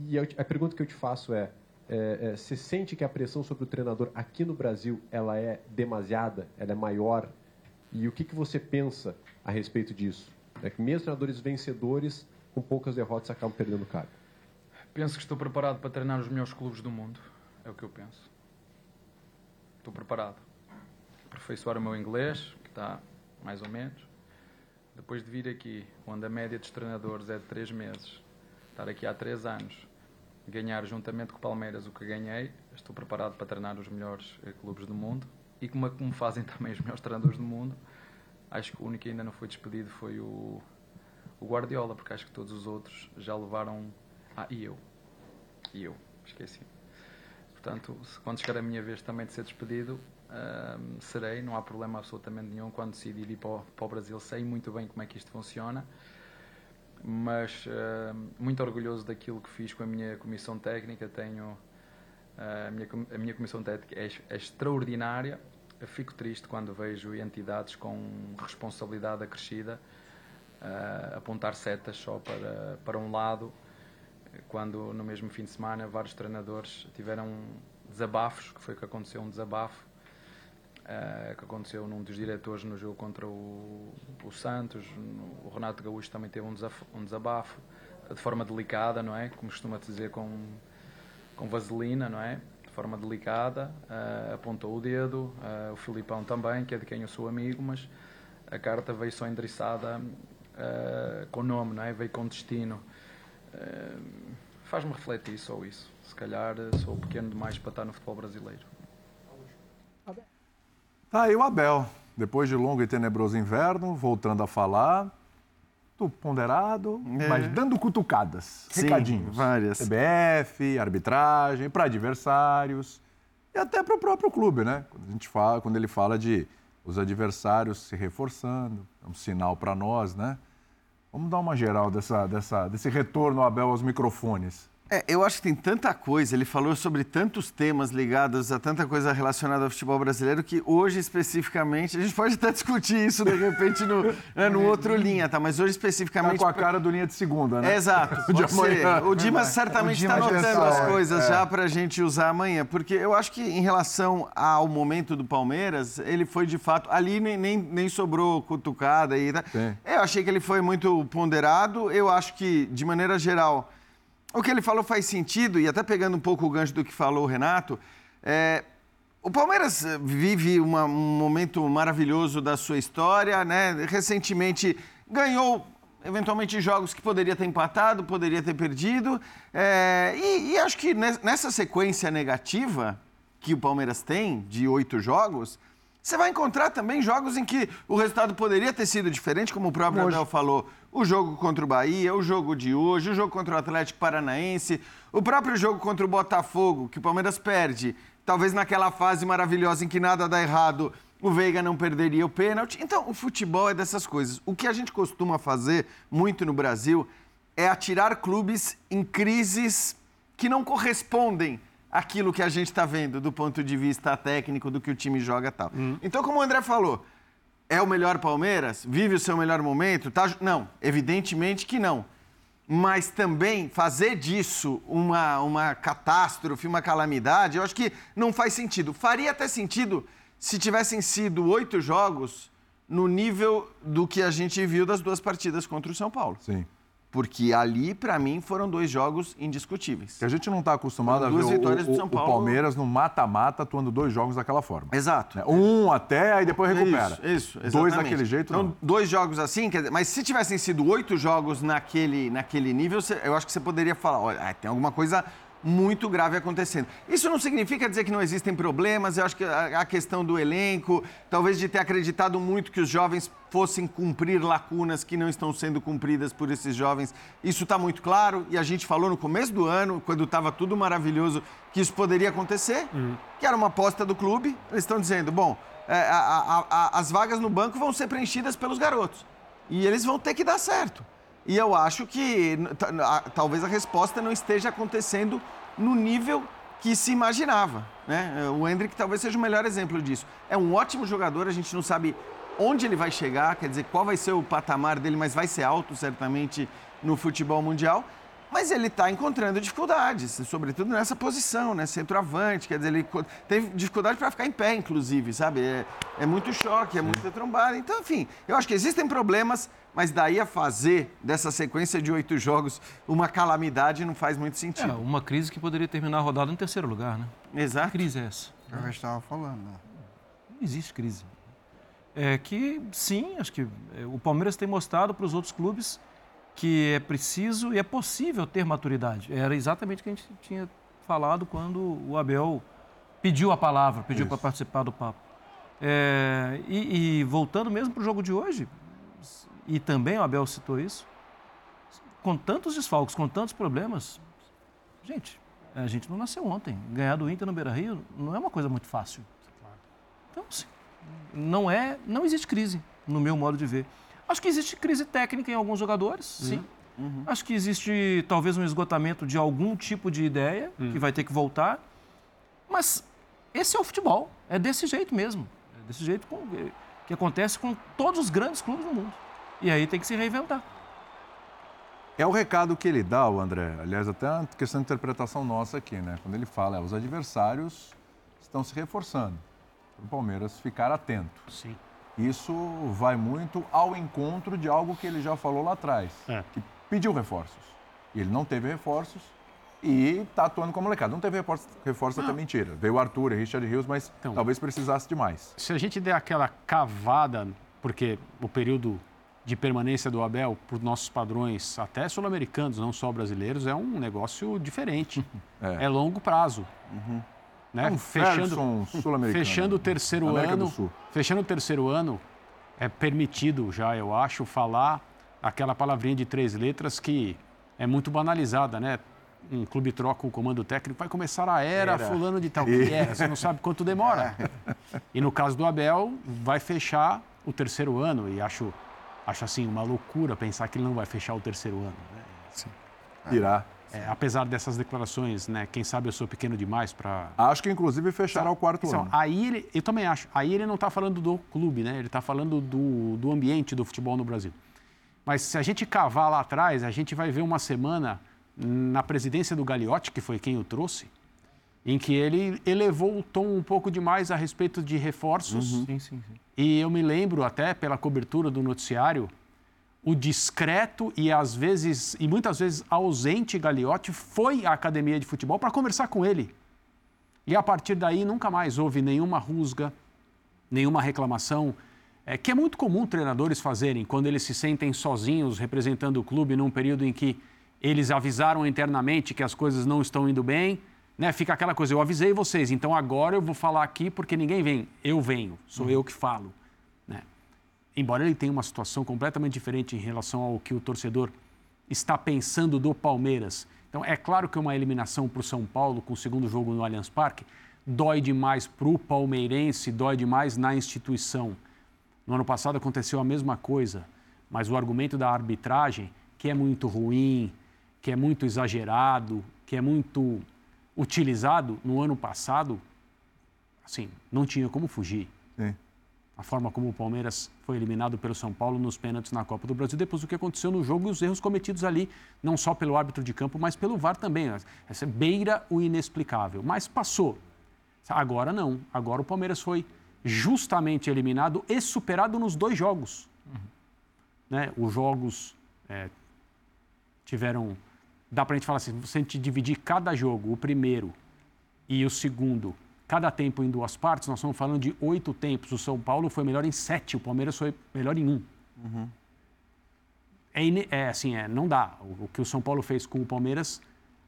E eu, a pergunta que eu te faço é, é, é, você sente que a pressão sobre o treinador aqui no Brasil ela é demasiada, ela é maior? E o que, que você pensa a respeito disso? É que mesmo treinadores vencedores com poucas derrotas acabam perdendo o cargo. Penso que estou preparado para treinar os melhores clubes do mundo. É o que eu penso. Estou preparado. Aperfeiçoar o meu inglês, que está mais ou menos. Depois de vir aqui, onde a média dos treinadores é de 3 meses, estar aqui há 3 anos, ganhar juntamente com o Palmeiras o que ganhei, estou preparado para treinar os melhores eh, clubes do mundo. E como, como fazem também os melhores treinadores do mundo, acho que o único que ainda não foi despedido foi o o Guardiola, porque acho que todos os outros já levaram. Ah, e eu. E eu, esqueci. Portanto, quando chegar a minha vez também de ser despedido, serei, não há problema absolutamente nenhum. Quando decidir ir para o, para o Brasil, sei muito bem como é que isto funciona, mas muito orgulhoso daquilo que fiz com a minha comissão técnica. Tenho. Uh, a, minha, a minha comissão técnica é, é extraordinária. Eu fico triste quando vejo entidades com responsabilidade acrescida uh, apontar setas só para, para um lado, quando no mesmo fim de semana vários treinadores tiveram desabafos, que foi que aconteceu, um desabafo, uh, que aconteceu num dos diretores no jogo contra o, o Santos, o Renato Gaúcho também teve um desabafo, um desabafo, de forma delicada, não é? Como costuma dizer, com, com vaselina, não é? De forma delicada, uh, apontou o dedo, uh, o Filipão também, que é de quem eu sou amigo, mas a carta veio só endereçada uh, com nome, não é? veio com destino. Uh, Faz-me refletir só isso. Se calhar eh, sou pequeno demais para estar no futebol brasileiro. Tá aí o Abel. Depois de longo e tenebroso inverno, voltando a falar, tudo ponderado, é. mas dando cutucadas, Sim, recadinhos. várias. CBF, arbitragem, para adversários e até para o próprio clube, né? Quando, a gente fala, quando ele fala de os adversários se reforçando, é um sinal para nós, né? Vamos dar uma geral dessa, dessa, desse retorno, Abel, aos microfones. É, eu acho que tem tanta coisa, ele falou sobre tantos temas ligados a tanta coisa relacionada ao futebol brasileiro que hoje especificamente, a gente pode até discutir isso de repente no, né, no outro linha, tá? Mas hoje especificamente... Tá com a cara do linha de segunda, né? É, exato. o Dimas certamente está notando as coisas é. já para a gente usar amanhã, porque eu acho que em relação ao momento do Palmeiras, ele foi de fato... Ali nem, nem, nem sobrou cutucada aí, tá? Eu achei que ele foi muito ponderado, eu acho que, de maneira geral o que ele falou faz sentido, e até pegando um pouco o gancho do que falou o Renato, é, o Palmeiras vive uma, um momento maravilhoso da sua história, né? Recentemente ganhou eventualmente jogos que poderia ter empatado, poderia ter perdido. É, e, e, acho que nessa sequência negativa que o Palmeiras tem, de oito jogos, você vai encontrar também jogos em que o resultado poderia ter sido diferente, como o próprio Abel falou. O jogo contra o Bahia, o jogo de hoje, o jogo contra o Atlético Paranaense, o próprio jogo contra o Botafogo, que o Palmeiras perde. Talvez naquela fase maravilhosa em que nada dá errado o Veiga não perderia o pênalti. Então, o futebol é dessas coisas. O que a gente costuma fazer muito no Brasil é atirar clubes em crises que não correspondem àquilo que a gente está vendo do ponto de vista técnico, do que o time joga e tal. Uhum. Então, como o André falou, é o melhor Palmeiras? Vive o seu melhor momento? Tá... Não, evidentemente que não. Mas também fazer disso uma, uma catástrofe, uma calamidade, eu acho que não faz sentido. Faria até sentido se tivessem sido oito jogos no nível do que a gente viu das duas partidas contra o São Paulo. Sim. Porque ali, para mim, foram dois jogos indiscutíveis. Que a gente não está acostumado a ver o, o, o, Palmeiras no mata-mata atuando dois jogos daquela forma. Exato. É, um até, aí depois recupera. Isso, isso Dois daquele jeito, então, não. Dois jogos assim, dizer, mas se tivessem sido oito jogos naquele, naquele nível, eu acho que você poderia falar, olha, tem alguma coisa muito grave acontecendo. Isso não significa dizer que não existem problemas, eu acho que a, questão do elenco, talvez de ter acreditado muito que os jovens fossem cumprir lacunas que não estão sendo cumpridas por esses jovens, isso está muito claro e a gente falou no começo do ano, quando estava tudo maravilhoso, que isso poderia acontecer, uhum. que era uma aposta do clube. Eles estão dizendo, bom, é, a, a, a, as vagas no banco vão ser preenchidas pelos garotos e eles vão ter que dar certo. E eu acho que talvez a resposta não esteja acontecendo no nível que se imaginava. Né? O Hendrick talvez seja o melhor exemplo disso. É um ótimo jogador, a gente não sabe onde ele vai chegar, quer dizer, qual vai ser o patamar dele, mas vai ser alto certamente no futebol mundial. Mas ele está encontrando dificuldades, sobretudo nessa posição, né? Centroavante, quer dizer, ele tem dificuldade para ficar em pé, inclusive, sabe? É, é muito choque, é muita trombada. Então, enfim, eu acho que existem problemas, mas daí a fazer dessa sequência de oito jogos uma calamidade não faz muito sentido. É, uma crise que poderia terminar a rodada em terceiro lugar, né? Exato. Que crise é essa? Eu já estava falando. Né? Não existe crise. É que, sim, acho que é, o Palmeiras tem mostrado para os outros clubes que é preciso e é possível ter maturidade. Era exatamente o que a gente tinha falado quando o Abel pediu a palavra, pediu para participar do papo. É, e, e, voltando mesmo para o jogo de hoje, e também o Abel citou isso, com tantos desfalques, com tantos problemas, gente, a gente não nasceu ontem. Ganhar do Inter no Beira-Rio não é uma coisa muito fácil. Então, sim, não é, não existe crise, no meu modo de ver. Acho que existe crise técnica em alguns jogadores, uhum. sim. Uhum. Acho que existe talvez um esgotamento de algum tipo de ideia uhum. que vai ter que voltar. Mas esse é o futebol. É desse jeito mesmo. É desse jeito que acontece com todos os grandes clubes do mundo. E aí tem que se reinventar. É o recado que ele dá, o André. Aliás, até uma questão de interpretação nossa aqui, né? Quando ele fala, é, os adversários estão se reforçando. O Palmeiras ficar atento. Sim. Isso vai muito ao encontro de algo que ele já falou lá atrás, é. que pediu reforços. E ele não teve reforços e está atuando como molecada. Não teve reforço, reforço até mentira. Veio o Arthur e Richard Rios, mas então, talvez precisasse de mais. Se a gente der aquela cavada, porque o período de permanência do Abel, por nossos padrões, até sul-americanos, não só brasileiros, é um negócio diferente. É, é longo prazo. Uhum. Né? É um fechando, fechando o terceiro América ano, fechando o terceiro ano, é permitido já, eu acho, falar aquela palavrinha de três letras que é muito banalizada, né? Um clube troca o comando técnico, vai começar a era, era. fulano de tal. Que é, você não sabe quanto demora. E no caso do Abel, vai fechar o terceiro ano e acho, acho assim uma loucura pensar que ele não vai fechar o terceiro ano. Né? Sim. Irá. É, apesar dessas declarações, né? Quem sabe eu sou pequeno demais para. Acho que inclusive fechará o quarto então, ano. Aí ele, eu também acho. Aí ele não está falando do clube, né? Ele está falando do, do ambiente do futebol no Brasil. Mas se a gente cavar lá atrás, a gente vai ver uma semana na presidência do Gagliotti, que foi quem o trouxe, em que ele elevou o tom um pouco demais a respeito de reforços. Uhum. Sim, sim, sim. E eu me lembro até pela cobertura do noticiário o discreto e às vezes e muitas vezes ausente Gagliotti foi à academia de futebol para conversar com ele. E a partir daí nunca mais houve nenhuma rusga, nenhuma reclamação, é, que é muito comum treinadores fazerem quando eles se sentem sozinhos representando o clube num período em que eles avisaram internamente que as coisas não estão indo bem, né? Fica aquela coisa, eu avisei vocês, então agora eu vou falar aqui porque ninguém vem, eu venho, sou uhum. eu que falo embora ele tenha uma situação completamente diferente em relação ao que o torcedor está pensando do Palmeiras. Então, é claro que uma eliminação para o São Paulo com o segundo jogo no Allianz Parque dói demais para o palmeirense, dói demais na instituição. No ano passado aconteceu a mesma coisa, mas o argumento da arbitragem, que é muito ruim, que é muito exagerado, que é muito utilizado, no ano passado, assim, não tinha como fugir. Sim. A forma como o Palmeiras foi eliminado pelo São Paulo nos pênaltis na Copa do Brasil, depois do que aconteceu no jogo e os erros cometidos ali, não só pelo árbitro de campo, mas pelo VAR também. Essa beira o inexplicável. Mas passou. Agora não. Agora o Palmeiras foi justamente eliminado e superado nos dois jogos. Uhum. Né? Os jogos é, tiveram. Dá para a gente falar assim: se a gente dividir cada jogo, o primeiro e o segundo, cada tempo em duas partes, nós estamos falando de oito tempos. O São Paulo foi melhor em sete, o Palmeiras foi melhor em um. Uhum. É, é, assim, é, não dá. O, o que o São Paulo fez com o Palmeiras,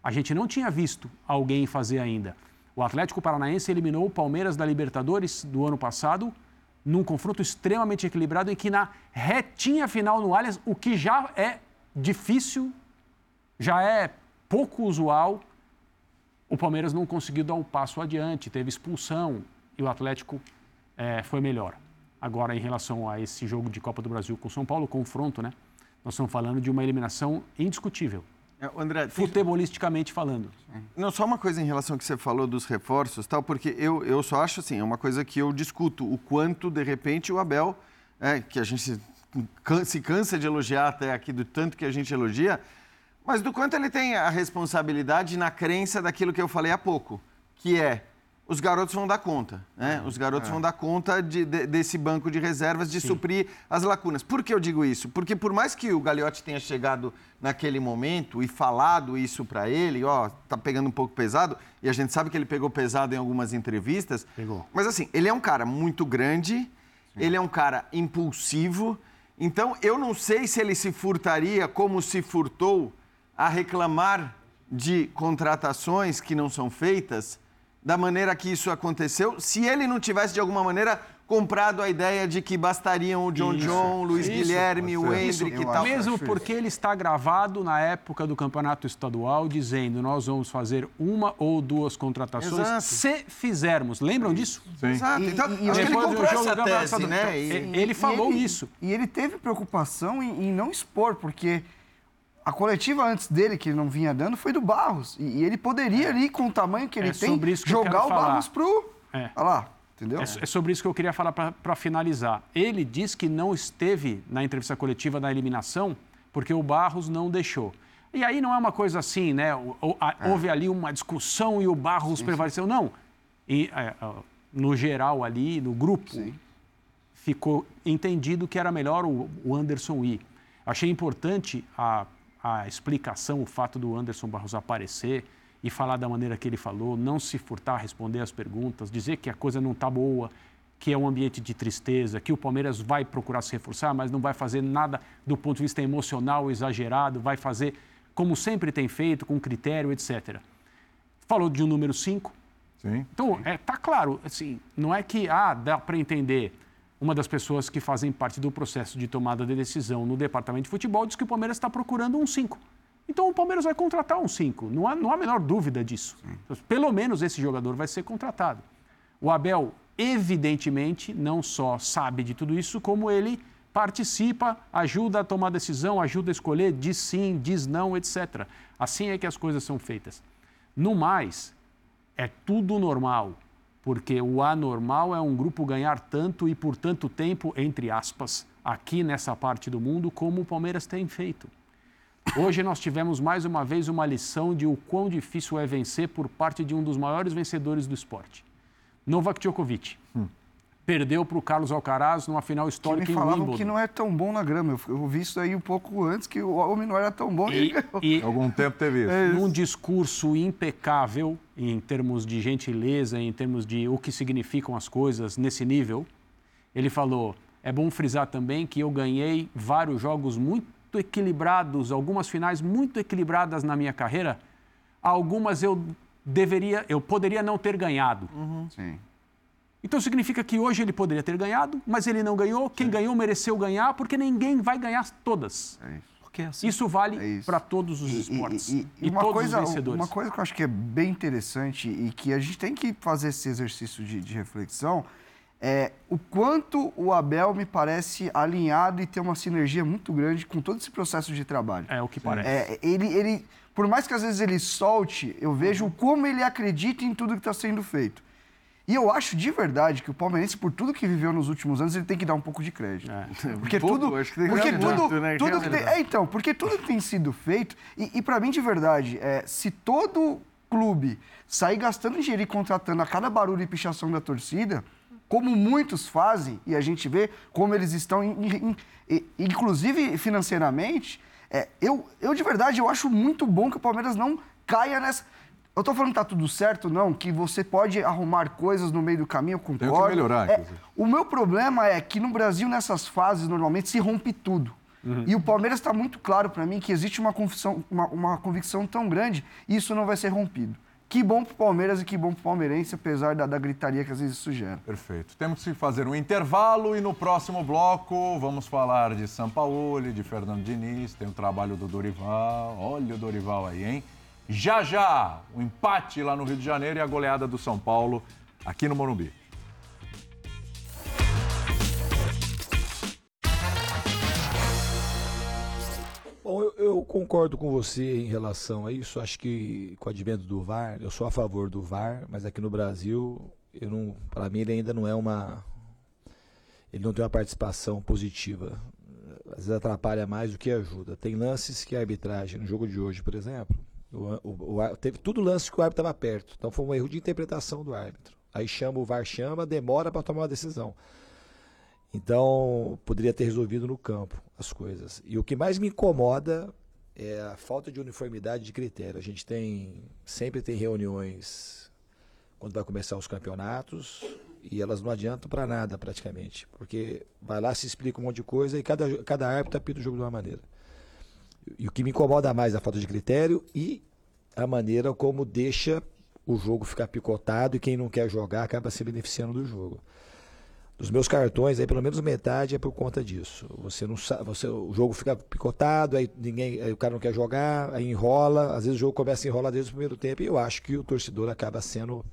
a gente não tinha visto alguém fazer ainda. O Atlético Paranaense eliminou o Palmeiras da Libertadores do ano passado, num confronto extremamente equilibrado, em que na retinha final no Allianz, o que já é difícil, já é pouco usual, o Palmeiras não conseguiu dar o um passo adiante, teve expulsão e o Atlético é, foi melhor. Agora, em relação a esse jogo de Copa do Brasil com o São Paulo, confronto, né? Nós estamos falando de uma eliminação indiscutível. É, André, futebolisticamente falando. Não, só uma coisa em relação ao que você falou dos reforços, tal, porque eu, eu só acho assim, é uma coisa que eu discuto, o quanto, de repente, o Abel, é, que a gente se, se cansa de elogiar até aqui, do tanto que a gente elogia, mas do quanto ele tem a responsabilidade na crença daquilo que eu falei há pouco, que é os garotos vão dar conta, né? Os garotos é. vão dar conta de, de, desse banco de reservas de Sim. suprir as lacunas. Por que eu digo isso? Porque por mais que o Gagliotti tenha chegado naquele momento e falado isso para ele, ó, tá pegando um pouco pesado, e a gente sabe que ele pegou pesado em algumas entrevistas. Pegou. Mas assim, ele é um cara muito grande, Sim. ele é um cara impulsivo, então eu não sei se ele se furtaria como se furtou a reclamar de contratações que não são feitas da maneira que isso aconteceu, se ele não tivesse, de alguma maneira, comprado a ideia de que bastariam o John isso, John, Luiz isso, Guilherme, o Hendrick e tal. Mesmo porque ele está gravado na época do campeonato estadual dizendo nós vamos fazer uma ou duas contratações Exato. se fizermos. Lembram disso? Sim. Exato. Então, e, e, acho que ele comprou essa tese, né? E, ele falou ele, isso. E ele teve preocupação em, em não expor, porque a coletiva antes dele, que não vinha dando, foi do Barros. E, e ele poderia ali, com o tamanho que ele é tem, que jogar o falar. Barros pro. É. Olha lá, entendeu? É, é, sobre isso que eu queria falar para finalizar. Ele disse que não esteve na entrevista coletiva da eliminação porque o Barros não deixou. E aí não é uma coisa assim, né? É. Houve ali uma discussão e o Barros sim, prevaleceu. Sim. Não. E, é, no geral ali, no grupo, sim. ficou entendido que era melhor o, o Anderson ir. Achei importante a a explicação, o fato do Anderson Barros aparecer e falar da maneira que ele falou, não se furtar a responder as perguntas, dizer que a coisa não está boa, que é um ambiente de tristeza, que o Palmeiras vai procurar se reforçar, mas não vai fazer nada do ponto de vista emocional exagerado, vai fazer como sempre tem feito, com critério, etc. Falou de um número 5. Sim. Então, está é, tá claro, assim, não é que ah, dá para entender uma das pessoas que fazem parte do processo de tomada de decisão no departamento de futebol diz que o Palmeiras está procurando um 5. Então o Palmeiras vai contratar um 5, não há, não há a menor dúvida disso. Então, pelo menos esse jogador vai ser contratado. O Abel, evidentemente, não só sabe de tudo isso, como ele participa, ajuda a tomar decisão, ajuda a escolher, diz sim, diz não, etc. Assim é que as coisas são feitas. No mais, é tudo normal porque o anormal é um grupo ganhar tanto e por tanto tempo, entre aspas, aqui nessa parte do mundo, como o Palmeiras tem feito. Hoje nós tivemos mais uma vez uma lição de o quão difícil é vencer por parte de um dos maiores vencedores do esporte, Novak Djokovic. Hum perdeu para o Carlos Alcaraz numa final histórica que me em Wimbledon. que não é tão bom na grama. Eu, eu vi isso aí um pouco antes, que o homem não era tão bom. E, e, e algum tempo teve isso. É isso. Num discurso impecável, em termos de gentileza, em termos de o que significam as coisas nesse nível, ele falou, é bom frisar também que eu ganhei vários jogos muito equilibrados, algumas finais muito equilibradas na minha carreira, algumas eu deveria, eu poderia não ter ganhado. Uhum. Sim. Então significa que hoje ele poderia ter ganhado, mas ele não ganhou. Quem Sim. ganhou mereceu ganhar, porque ninguém vai ganhar todas. É porque é assim. Isso vale é para todos os esportes. E, e, e, e todos coisa, os vencedores. Uma coisa que eu acho que é bem interessante e que a gente tem que fazer esse exercício de, de reflexão é o quanto o Abel me parece alinhado e ter uma sinergia muito grande com todo esse processo de trabalho. É o que parece. É, ele, ele, por mais que às vezes ele solte, eu vejo como ele acredita em tudo que está sendo feito. E eu acho de verdade que o palmeirense, por tudo que viveu nos últimos anos, ele tem que dar um pouco de crédito. É. Porque um tudo, porque tudo, né? tudo que tem, é então, porque tudo que tem sido feito e, e para mim de verdade, é, se todo clube sair gastando dinheiro e contratando a cada barulho e pichação da torcida, como muitos fazem e a gente vê como eles estão, in, in, inclusive financeiramente, é, eu, eu de verdade eu acho muito bom que o Palmeiras não caia nessa eu estou falando que está tudo certo, não, que você pode arrumar coisas no meio do caminho, eu concordo. Tem que melhorar, é, O meu problema é que no Brasil, nessas fases, normalmente se rompe tudo. Uhum. E o Palmeiras está muito claro para mim que existe uma, confissão, uma, uma, convicção tão grande e isso não vai ser rompido. Que bom para o Palmeiras e que bom para o palmeirense, apesar da, da, gritaria que às vezes isso gera. Perfeito. Temos que fazer um intervalo e no próximo bloco vamos falar de São Paulo, de Fernando Diniz, tem o trabalho do Dorival. Olha o Dorival aí, hein? Já já, o empate lá no Rio de Janeiro e a goleada do São Paulo aqui no Morumbi. Bom, eu, eu, concordo com você em relação a isso. Acho que com o advento do VAR, eu sou a favor do VAR, mas aqui no Brasil, eu não, para mim ele ainda não é uma, ele não tem uma participação positiva. Às vezes atrapalha mais do que ajuda. Tem lances que a arbitragem no jogo de hoje, por exemplo, o, o, o, teve tudo lance que o árbitro estava perto. Então foi um erro de interpretação do árbitro. Aí chama o VAR, chama, demora para tomar uma decisão. Então, poderia ter resolvido no campo as coisas. E o que mais me incomoda é a falta de uniformidade de critério. A gente tem sempre tem reuniões quando vai começar os campeonatos e elas não adiantam para nada praticamente, porque vai lá se explica um monte de coisa e cada cada árbitro apita o jogo de uma maneira. E o que me incomoda mais é a falta de critério e a maneira como deixa o jogo ficar picotado e quem não quer jogar acaba se beneficiando do jogo. Dos meus cartões, aí pelo menos metade é por conta disso. Você não sabe, você, o jogo fica picotado, aí ninguém, aí o cara não quer jogar, aí enrola, às vezes o jogo começa a enrolar desde o primeiro tempo e eu acho que o torcedor acaba sendo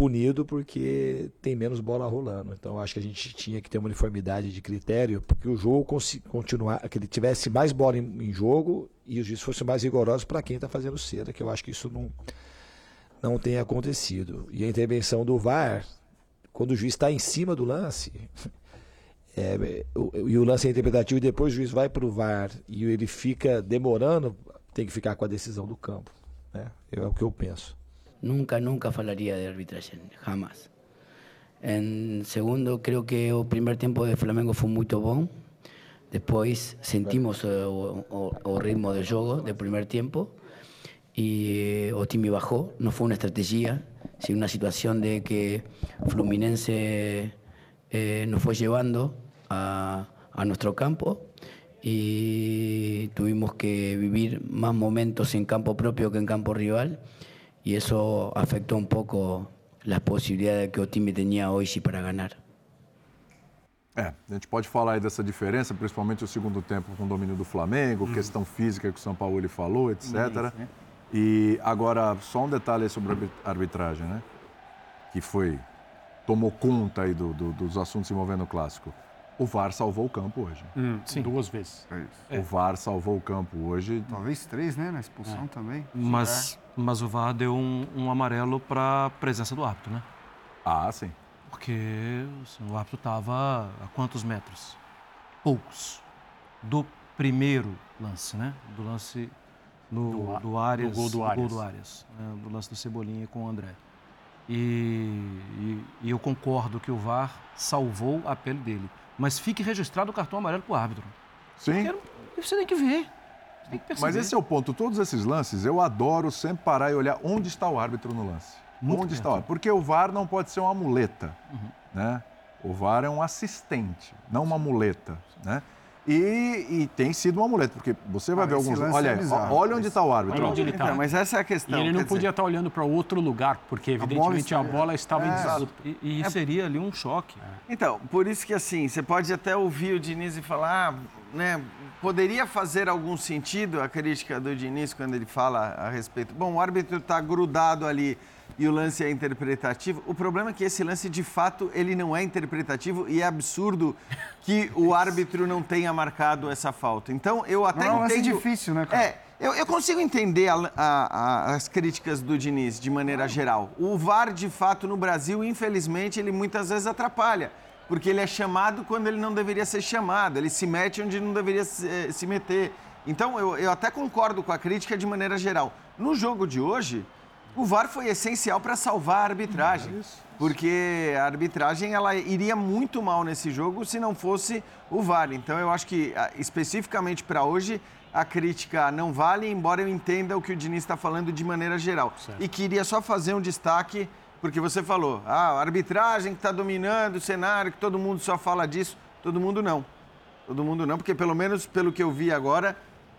punido porque tem menos bola rolando. Então acho que a gente tinha que ter uma uniformidade de critério, porque o jogo continuar, que ele tivesse mais bola em, em jogo e os juízes fossem mais rigorosos para quem está fazendo cera, que eu acho que isso não não tem acontecido. E a intervenção do VAR, quando o juiz está em cima do lance, é, o, e o lance é interpretativo e depois o juiz vai para o VAR e ele fica demorando, tem que ficar com a decisão do campo. Né? É o que eu penso. Nunca, nunca falaría de arbitraje, jamás. En segundo, creo que el primer tiempo de Flamengo fue muy bom. Después sentimos el ritmo del juego del primer tiempo y o time bajó. No fue una estrategia, sino una situación de que Fluminense eh, nos fue llevando a, a nuestro campo y tuvimos que vivir más momentos en campo propio que en campo rival y eso afectó un poco las posibilidades que o time tinha hoje para ganhar. É, a gente pode falar aí dessa diferença, principalmente o segundo tempo com o domínio do Flamengo, hum. questão física que o São Paulo ele falou, etc. Isso, E agora, só um detalhe sobre a arbitragem, né? Que foi, tomou conta aí do, do, dos assuntos envolvendo o clássico. O VAR salvou o campo hoje. Hum, sim. Duas vezes. É o VAR salvou o campo hoje. Talvez três, né? Na expulsão é. também. Mas é. Mas o VAR deu um, um amarelo para a presença do árbitro, né? Ah, sim. Porque assim, o árbitro estava a quantos metros? Poucos. Do primeiro lance, né? Do lance no, do, do Arias. Do gol do Arias. Do, gol do, Arias, né? do lance do Cebolinha com o André. E, e, e, eu concordo que o VAR salvou a pele dele. Mas fique registrado o cartão amarelo para o árbitro. Sim. Porque você tem que ver. Mas esse é o ponto. Todos esses lances, eu adoro sempre parar e olhar onde está o árbitro no lance. Muito onde está o árbitro. Porque o VAR não pode ser uma muleta. Uhum. Né? O VAR é um assistente, não uma muleta. Né? E, e, tem sido uma muleta, porque você vai ah, ver alguns. Olha, é olha onde está o árbitro. Olha onde ele está. mas essa é a questão. E ele não podia dizer... estar olhando para outro lugar, porque evidentemente a bola, a bola estava é. em disputa. E, e é. seria ali um choque. Então, por isso que assim, você pode até ouvir o Diniz e falar, ah, né, poderia fazer algum sentido a crítica do Diniz quando ele fala a respeito. Bom, o árbitro está grudado ali e o lance é interpretativo. O problema é que esse lance, de fato, ele não é interpretativo e é absurdo que o árbitro não tenha marcado essa falta. Então, eu até não, entendo... É um difícil, né, cara? É, eu, eu consigo entender a, a, a, as críticas do Diniz de maneira geral. O VAR, de fato, no Brasil, infelizmente, ele muitas vezes atrapalha. Porque ele é chamado quando ele não deveria ser chamado. Ele se mete onde não deveria se, eh, se meter. Então, eu, eu até concordo com a crítica de maneira geral. No jogo de hoje, o VAR foi essencial para salvar a arbitragem. Porque a arbitragem ela iria muito mal nesse jogo se não fosse o VAR. Então eu acho que especificamente para hoje a crítica não vale, embora eu entenda o que o Diniz está falando de maneira geral. Certo. E queria só fazer um destaque, porque você falou, ah, a arbitragem que está dominando o cenário, que todo mundo só fala disso. Todo mundo não. Todo mundo não, porque pelo menos pelo que eu vi agora,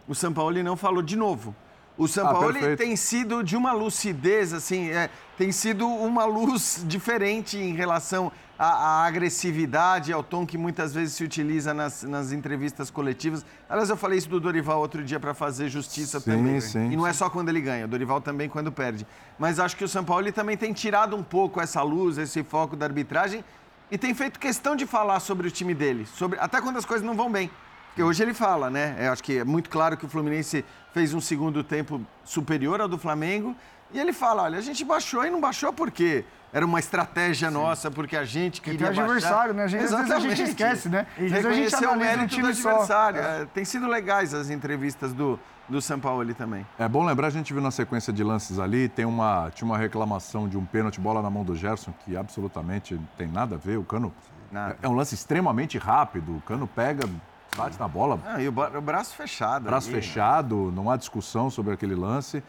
o São Paulo não falou de novo. O São ah, Paulo tem sido de uma lucidez, assim, é, tem sido uma luz diferente em relação à, à, agressividade, ao tom que muitas vezes se utiliza nas, nas entrevistas coletivas. Aliás, eu falei isso do Dorival outro dia para fazer justiça sim, também. Sim, e não é só quando ele ganha, o Dorival também quando perde. Mas acho que o São Paulo também tem tirado um pouco essa luz, esse foco da arbitragem e tem feito questão de falar sobre o time dele, sobre, até quando as coisas não vão bem. Porque hoje ele fala, né? Eu acho que é muito claro que o Fluminense fez um segundo tempo superior ao do Flamengo. E ele fala: olha, a gente baixou e não baixou por quê? Era uma estratégia Sim. nossa, porque a gente queria porque tem adversário, né? A gente, às vezes a gente esquece, né? Às vezes a gente analisa um time do adversário. Só. É. Tem sido legais as entrevistas do, do São Paulo ali também. É bom lembrar, a gente viu na sequência de lances ali, tem uma, tinha uma reclamação de um pênalti, bola na mão do Gerson, que absolutamente não tem nada a ver. O Cano é, é um lance extremamente rápido. O Cano pega, bate na bola. Ah, e o, o, braço fechado. Braço ali, fechado, né? não há discussão sobre aquele lance.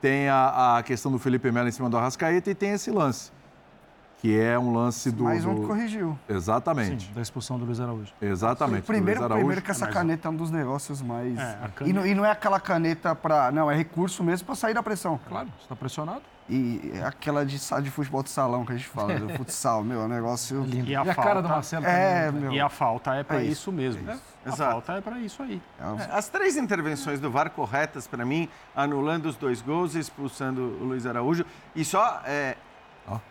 Tem a, a, questão do Felipe Melo em cima do Arrascaeta e tem esse lance. Que é um lance do. Mais um do... que corrigiu. Exatamente. Sim, da expulsão do Luiz Araújo. Exatamente. Primeiro, Araújo. primeiro que essa caneta é um dos negócios mais. É, caneta... e, não, e, não, é aquela caneta para. Não, é recurso mesmo para sair da pressão. Claro, você está pressionado. E aquela de, de futebol de salão que a gente fala, do futsal, meu, é um negócio. E a, e a falta, cara do Marcelo é, também, né? meu, E a falta é para é isso, isso, mesmo. É isso. A Exato. falta é para isso aí. É, as três intervenções do VAR corretas para mim, anulando os dois gols e expulsando o Luiz Araújo. E só é.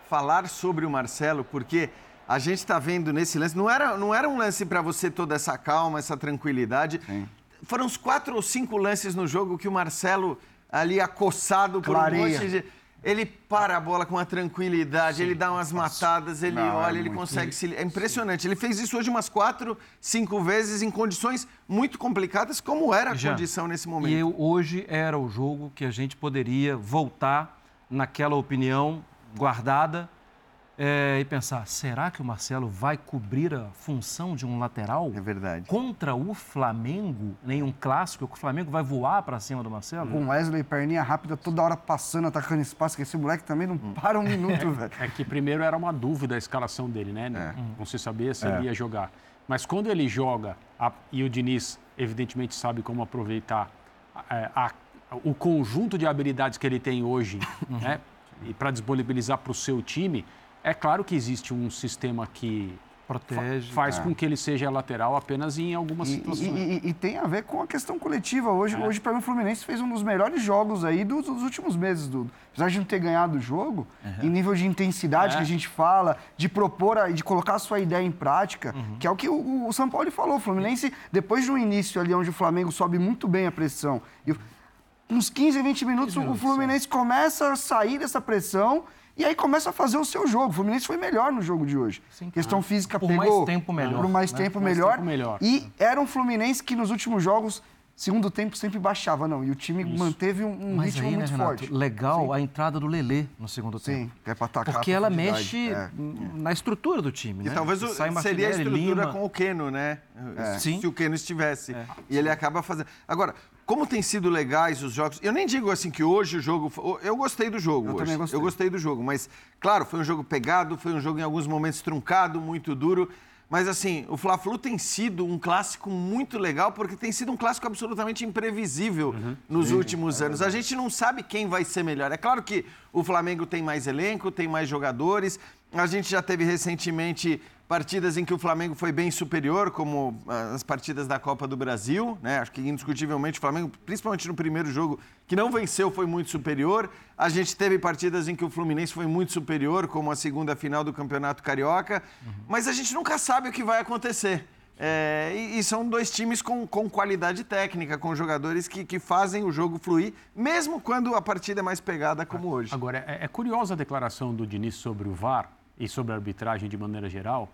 Falar sobre o Marcelo, porque a gente está vendo nesse lance, não era, não era um lance para você toda essa calma, essa tranquilidade. Sim. Foram uns quatro ou cinco lances no jogo que o Marcelo ali acossado por Clareia. um monte de ele para a bola com uma tranquilidade, Sim, ele dá umas matadas, ele não, olha, é ele consegue se. É impressionante. Ele fez isso hoje umas quatro, cinco vezes em condições muito complicadas, como era a Já. condição nesse momento. E eu, hoje era o jogo que a gente poderia voltar naquela opinião guardada é, e pensar: será que o Marcelo vai cobrir a função de um lateral? É verdade. Contra o Flamengo, nenhum clássico, que o Flamengo vai voar para cima do Marcelo? Com Wesley, perninha rápida, toda hora passando, atacando espaço, que esse moleque também não hum. para um minuto, é, velho. É que primeiro era uma dúvida a escalação dele, né? É. Não se sabia se é. ele ia jogar. Mas quando ele joga, a, e o Diniz, evidentemente, sabe como aproveitar é, a, a, o conjunto de habilidades que ele tem hoje, né? E para disponibilizar para o seu time é claro que existe um sistema que protege, faz é. com que ele seja lateral apenas em algumas e, situações. E, e, e, tem a ver com a questão coletiva. Hoje, é. hoje para mim, o Fluminense fez um dos melhores jogos aí dos, dos últimos meses, Dudu. Apesar de não ter ganhado o jogo, uhum. em nível de intensidade é. que a gente fala, de propor, de colocar a sua ideia em prática, uhum. que é o que o, o São Paulo falou. O Fluminense, depois de um início ali onde o Flamengo sobe muito bem a pressão, e uns 15, 20 minutos, 20 minutos o Fluminense começa a sair dessa pressão e aí começa a fazer o seu jogo. O Fluminense foi melhor no jogo de hoje. Sim, Questão física por pegou. Por mais tempo melhor. Por mais, né? tempo, mais melhor. tempo melhor. E era um Fluminense que nos últimos jogos segundo tempo sempre baixava, não. E o time Isso. manteve um, um Mas ritmo aí, muito né, Renato, forte. Legal Sim. a entrada do Lelê no segundo tempo. Sim, é para atacar. Porque ela mexe é. na estrutura do time, e né? talvez o, seria a estrutura Lima. com o Keno, né? É. Se o Keno estivesse. É. E ele acaba fazendo. Agora, como tem sido legais os jogos. Eu nem digo assim que hoje o jogo. Eu gostei do jogo. Eu hoje. também gostei. Eu gostei do jogo. Mas, claro, foi um jogo pegado, foi um jogo em alguns momentos truncado, muito duro. Mas assim, o Fla-Flu tem sido um clássico muito legal porque tem sido um clássico absolutamente imprevisível uhum. nos Sim, últimos é anos. A gente não sabe quem vai ser melhor. É claro que o Flamengo tem mais elenco, tem mais jogadores, A gente já teve recentemente partidas em que o Flamengo foi bem superior, como ah, as partidas da Copa do Brasil, né? Acho que indiscutivelmente o Flamengo, principalmente no primeiro jogo, que não venceu, foi muito superior. A gente teve partidas em que o Fluminense foi muito superior, como a segunda final do Campeonato Carioca, uhum. mas a gente nunca sabe o que vai acontecer. É, e, e, são dois times com, com qualidade técnica, com jogadores que, que fazem o jogo fluir, mesmo quando a partida é mais pegada como hoje. Agora, é, é curiosa a declaração do Diniz sobre o VAR e sobre a arbitragem de maneira geral,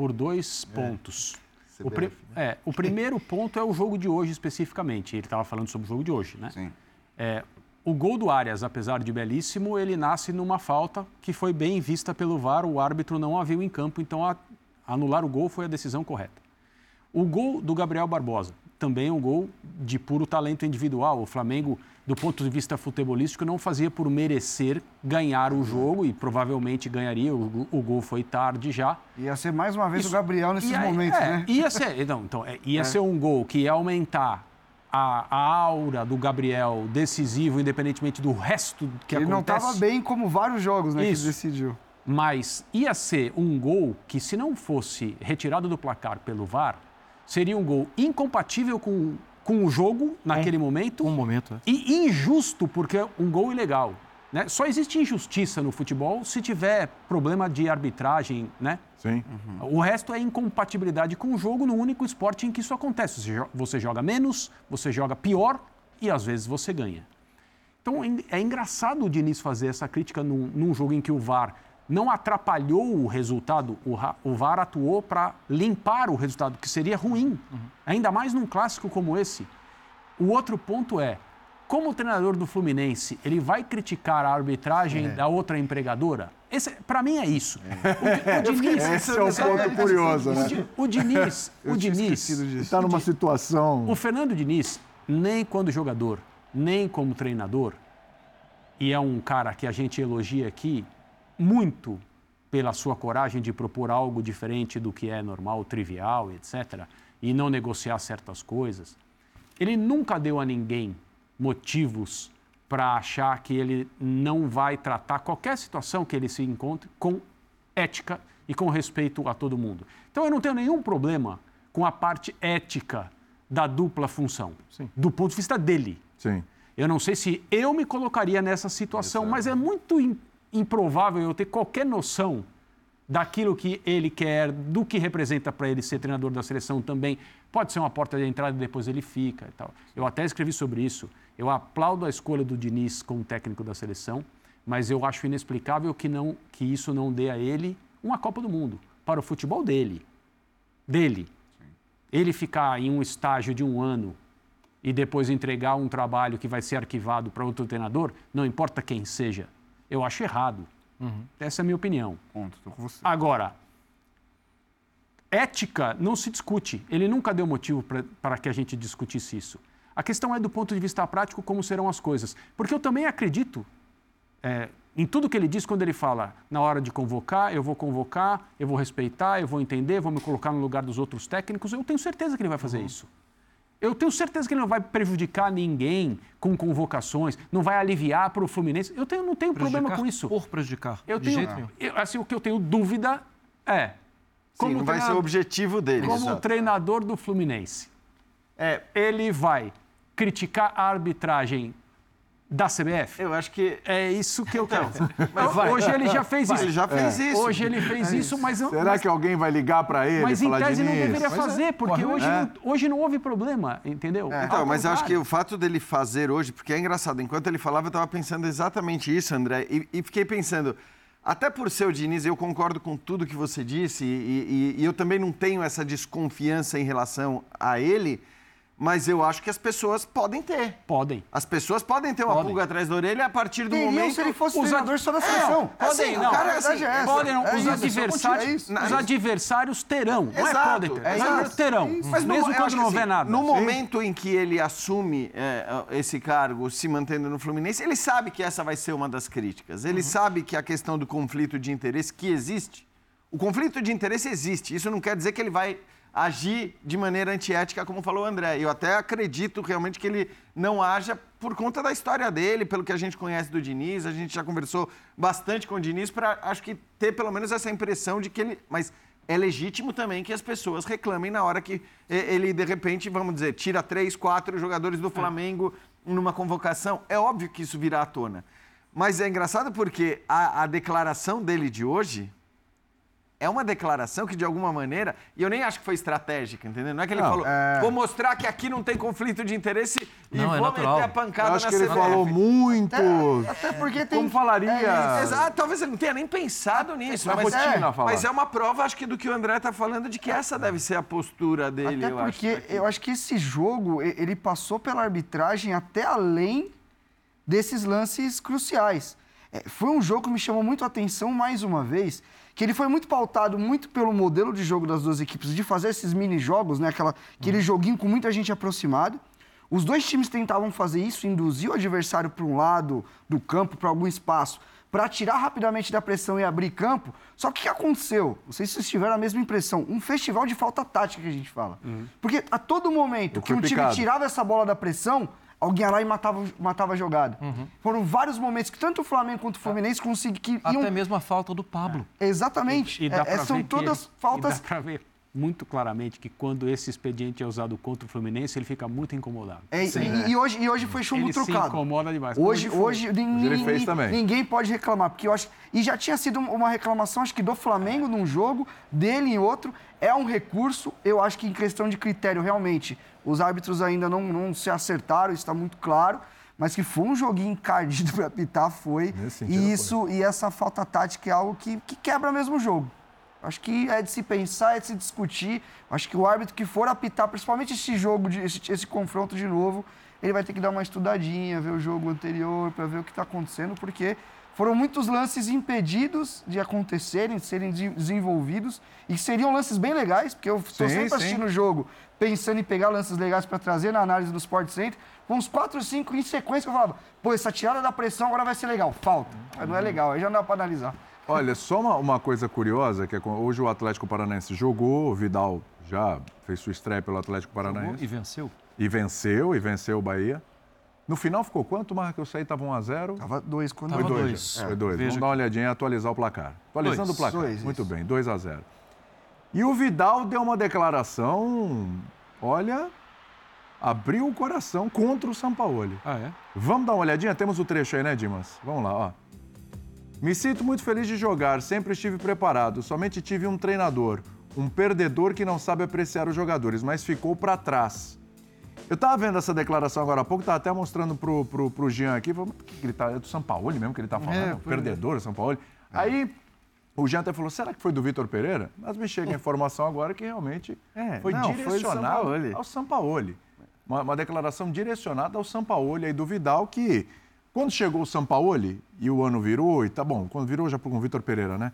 por dois é. pontos. CBF, o, né? é, o primeiro ponto é o jogo de hoje especificamente. Ele estava falando sobre o jogo de hoje, né? Sim. É, o gol do Arias, apesar de belíssimo, ele nasce numa falta que foi bem vista pelo VAR, o árbitro não a viu em campo, então a, anular o gol foi a decisão correta. O gol do Gabriel Barbosa, também um gol de puro talento individual. O Flamengo, do ponto de vista futebolístico, não fazia por merecer ganhar o jogo e provavelmente ganharia. O, o gol foi tarde já. Ia ser mais uma vez Isso, o Gabriel nesses momentos, é, né? Ia ser, não, então, é, ia é. ser um gol que ia aumentar a, a, aura do Gabriel decisivo, independentemente do resto que Ele acontece. Ele não estava bem como vários jogos, né, Isso. que decidiu. Mas ia ser um gol que, se não fosse retirado do placar pelo VAR, seria um gol incompatível com, com o jogo naquele um, momento. Um momento. É. E injusto, porque é um gol ilegal. Né? Só existe injustiça no futebol se tiver problema de arbitragem, né? Sim. Uhum. O resto é incompatibilidade com o jogo no único esporte em que isso acontece. Você joga menos, você joga pior e às vezes você ganha. Então é engraçado o Diniz fazer essa crítica num, num jogo em que o VAR não atrapalhou o resultado, o, VAR atuou para limpar o resultado, que seria ruim, uhum. ainda mais num clássico como esse. O outro ponto é, como o treinador do Fluminense, ele vai criticar a arbitragem é. da outra empregadora? Para mim é isso. É. O, o Diniz, Esse é o ponto curioso, né? O Diniz, o Diniz está numa situação. O Fernando Diniz, nem quando jogador, nem como treinador, e é um cara que a gente elogia aqui, muito pela sua coragem de propor algo diferente do que é normal, trivial, etc., e não negociar certas coisas. Ele nunca deu a ninguém motivos para achar que ele não vai tratar qualquer situação que ele se encontre com ética e com respeito a todo mundo. Então eu não tenho nenhum problema com a parte ética da dupla função, Sim. do ponto de vista dele. Sim. Eu não sei se eu me colocaria nessa situação, Exato. mas é muito improvável eu ter qualquer noção daquilo que ele quer, do que representa para ele ser treinador da seleção também. Pode ser uma porta de entrada e depois ele fica e tal. Eu até escrevi sobre isso. Eu aplaudo a escolha do Diniz como técnico da seleção, mas eu acho inexplicável que, não, que isso não dê a ele uma Copa do Mundo para o futebol dele. Dele. Ele ficar em um estágio de um ano e depois entregar um trabalho que vai ser arquivado para outro treinador, não importa quem seja, eu acho errado. Uhum. Essa é a minha opinião. Ponto, estou com você. Agora, ética não se discute. Ele nunca deu motivo para que a gente discutisse isso. A questão é do ponto de vista prático como serão as coisas. Porque eu também acredito é, em tudo que ele diz quando ele fala na hora de convocar, eu vou convocar, eu vou respeitar, eu vou entender, vou me colocar no lugar dos outros técnicos. Eu tenho certeza que ele vai fazer uhum. isso. Eu tenho certeza que ele não vai prejudicar ninguém com convocações, não vai aliviar para o Fluminense. Eu tenho, não tenho problema com isso. Por prejudicar. Eu tenho, eu, assim, o que eu tenho dúvida é. Como Sim, não vai ser o objetivo dele. Como Exato. treinador do Fluminense, é, ele vai criticar a arbitragem da CBF? Eu acho que. É isso que eu quero. Mas vai, hoje ele já fez vai, isso. Ele já fez é. isso. Hoje ele fez é isso, mas. Será mas, que alguém vai ligar para ele? Mas em tese não deveria mas fazer, é. porque hoje, é. não, hoje não houve problema, entendeu? É. Então, mas eu acho que o fato dele fazer hoje, porque é engraçado, enquanto ele falava, eu estava pensando exatamente isso, André, e, e, fiquei pensando. Até por ser o Diniz, eu concordo com tudo que você disse, e, e, e eu também não tenho essa desconfiança em relação a ele, mas eu acho que as pessoas podem ter. Podem. As pessoas podem ter uma podem. pulga atrás da orelha a partir do Teriam momento... se ele fosse os treinador só da seleção. É, podem, não. Cara, assim, é podem, não. É os, isso, adversários, os adversários terão. Exato, não é podem ter. É terão. Mas mesmo no, quando não houver assim, nada. No Sim. momento em que ele assume é, esse cargo, se mantendo no Fluminense, ele sabe que essa vai ser uma das críticas. Ele uhum. sabe que a questão do conflito de interesse que existe... O conflito de interesse existe. Isso não quer dizer que ele vai agir de maneira antiética, como falou o André. Eu até acredito realmente que ele não haja por conta da história dele, pelo que a gente conhece do Diniz. A gente já conversou bastante com o Diniz para, acho que, ter pelo menos essa impressão de que ele. Mas é legítimo também que as pessoas reclamem na hora que ele, de repente, vamos dizer, tira três, quatro jogadores do Flamengo numa convocação. É óbvio que isso virá à tona. Mas é engraçado porque a, a declaração dele de hoje é uma declaração que, de alguma maneira, e eu nem acho que foi estratégica, entendeu? Não é que ele não, falou, é... vou mostrar que aqui não tem conflito de interesse e não, é vou é meter a pancada eu acho que ele CBF. falou muito. Até, até porque tem. Como falaria. É, exato, talvez ele não tenha nem pensado nisso. Mas, é, mas é uma prova, acho que, do que o André está falando, de que essa deve ser a postura dele. Até eu porque acho, eu acho que esse jogo, ele passou pela arbitragem até além desses lances cruciais. É, foi um jogo que me chamou muito a atenção mais uma vez que ele foi muito pautado muito pelo modelo de jogo das duas equipes, de fazer esses mini-jogos, né? Aquela, aquele uhum. joguinho com muita gente aproximada. Os dois times tentavam fazer isso, induzir o adversário para um lado do campo, para algum espaço, para tirar rapidamente da pressão e abrir campo. Só que o que aconteceu? Não sei se vocês tiveram a mesma impressão. Um festival de falta tática que a gente fala. Uhum. Porque a todo momento que um time tirava essa bola da pressão, alguém ia lá e matava, matava a jogada. Uhum. Foram vários momentos que tanto o Flamengo quanto o Fluminense conseguiram. Até iam... mesmo a falta do Pablo. É. Exatamente. E, e é, são todas ele, faltas. E dá pra ver muito claramente que quando esse expediente é usado contra o Fluminense, ele fica muito incomodado. É, Sim, e, e, hoje, e hoje foi chumbo ele trocado. Ele se incomoda demais. Hoje, hoje ninguém, ninguém pode reclamar, porque eu acho... E já tinha sido uma reclamação, acho que do Flamengo num jogo, dele em outro. É um recurso, eu acho que em questão de critério, realmente, os árbitros ainda não, não se acertaram, isso está muito claro. Mas que foi um joguinho encardido para apitar, foi. E isso foi. e essa falta tática é algo que, que quebra mesmo o jogo. Acho que é de se pensar, é de se discutir. Acho que o árbitro que for apitar, principalmente esse jogo, de, esse, esse confronto de novo, ele vai ter que dar uma estudadinha, ver o jogo anterior, para ver o que está acontecendo, porque foram muitos lances impedidos de acontecerem, de serem desenvolvidos, e seriam lances bem legais, porque eu estou sempre assistindo o jogo pensando em pegar lances legais para trazer na análise do Sport Center. Com uns 4, 5 em sequência, eu falava, pô, essa tirada da pressão agora vai ser legal. Falta. Não é legal, aí já não dá para analisar. Olha, só uma, uma, coisa curiosa, que é, hoje o Atlético Paranaense jogou, o Vidal já fez sua estreia pelo Atlético Paranaense. Jogou e venceu. E venceu, e venceu o Bahia. No final ficou quanto, Marcos? Eu saí, estava 1x0? Estava 2 quando Foi 2. É. Foi 2. Vamos dar uma olhadinha e atualizar o placar. Atualizando dois. o placar. Dois, Muito bem, 2x0. E o Vidal deu uma declaração, olha, abriu o coração contra o Sampaoli. Ah, é? Vamos dar uma olhadinha? Temos o trecho aí, né, Dimas? Vamos lá, ó. Me sinto muito feliz de jogar, sempre estive preparado, somente tive um treinador, um perdedor que não sabe apreciar os jogadores, mas ficou para trás. Eu estava vendo essa declaração agora há pouco, estava até mostrando pro, pro, pro Jean aqui, falou, que ele tá, é do São Paulo mesmo que ele está falando, é, perdedor do São Paulo. É. Aí o Jean até falou, será que foi do Vitor Pereira? Mas me chega a informação agora que realmente é, foi não, direcionado foi ao Sampaoli. Uma, uma declaração direcionada ao Sampaoli aí do Vidal que quando chegou o Sampaoli e o ano virou, e tá bom, quando virou já com o Vitor Pereira, né?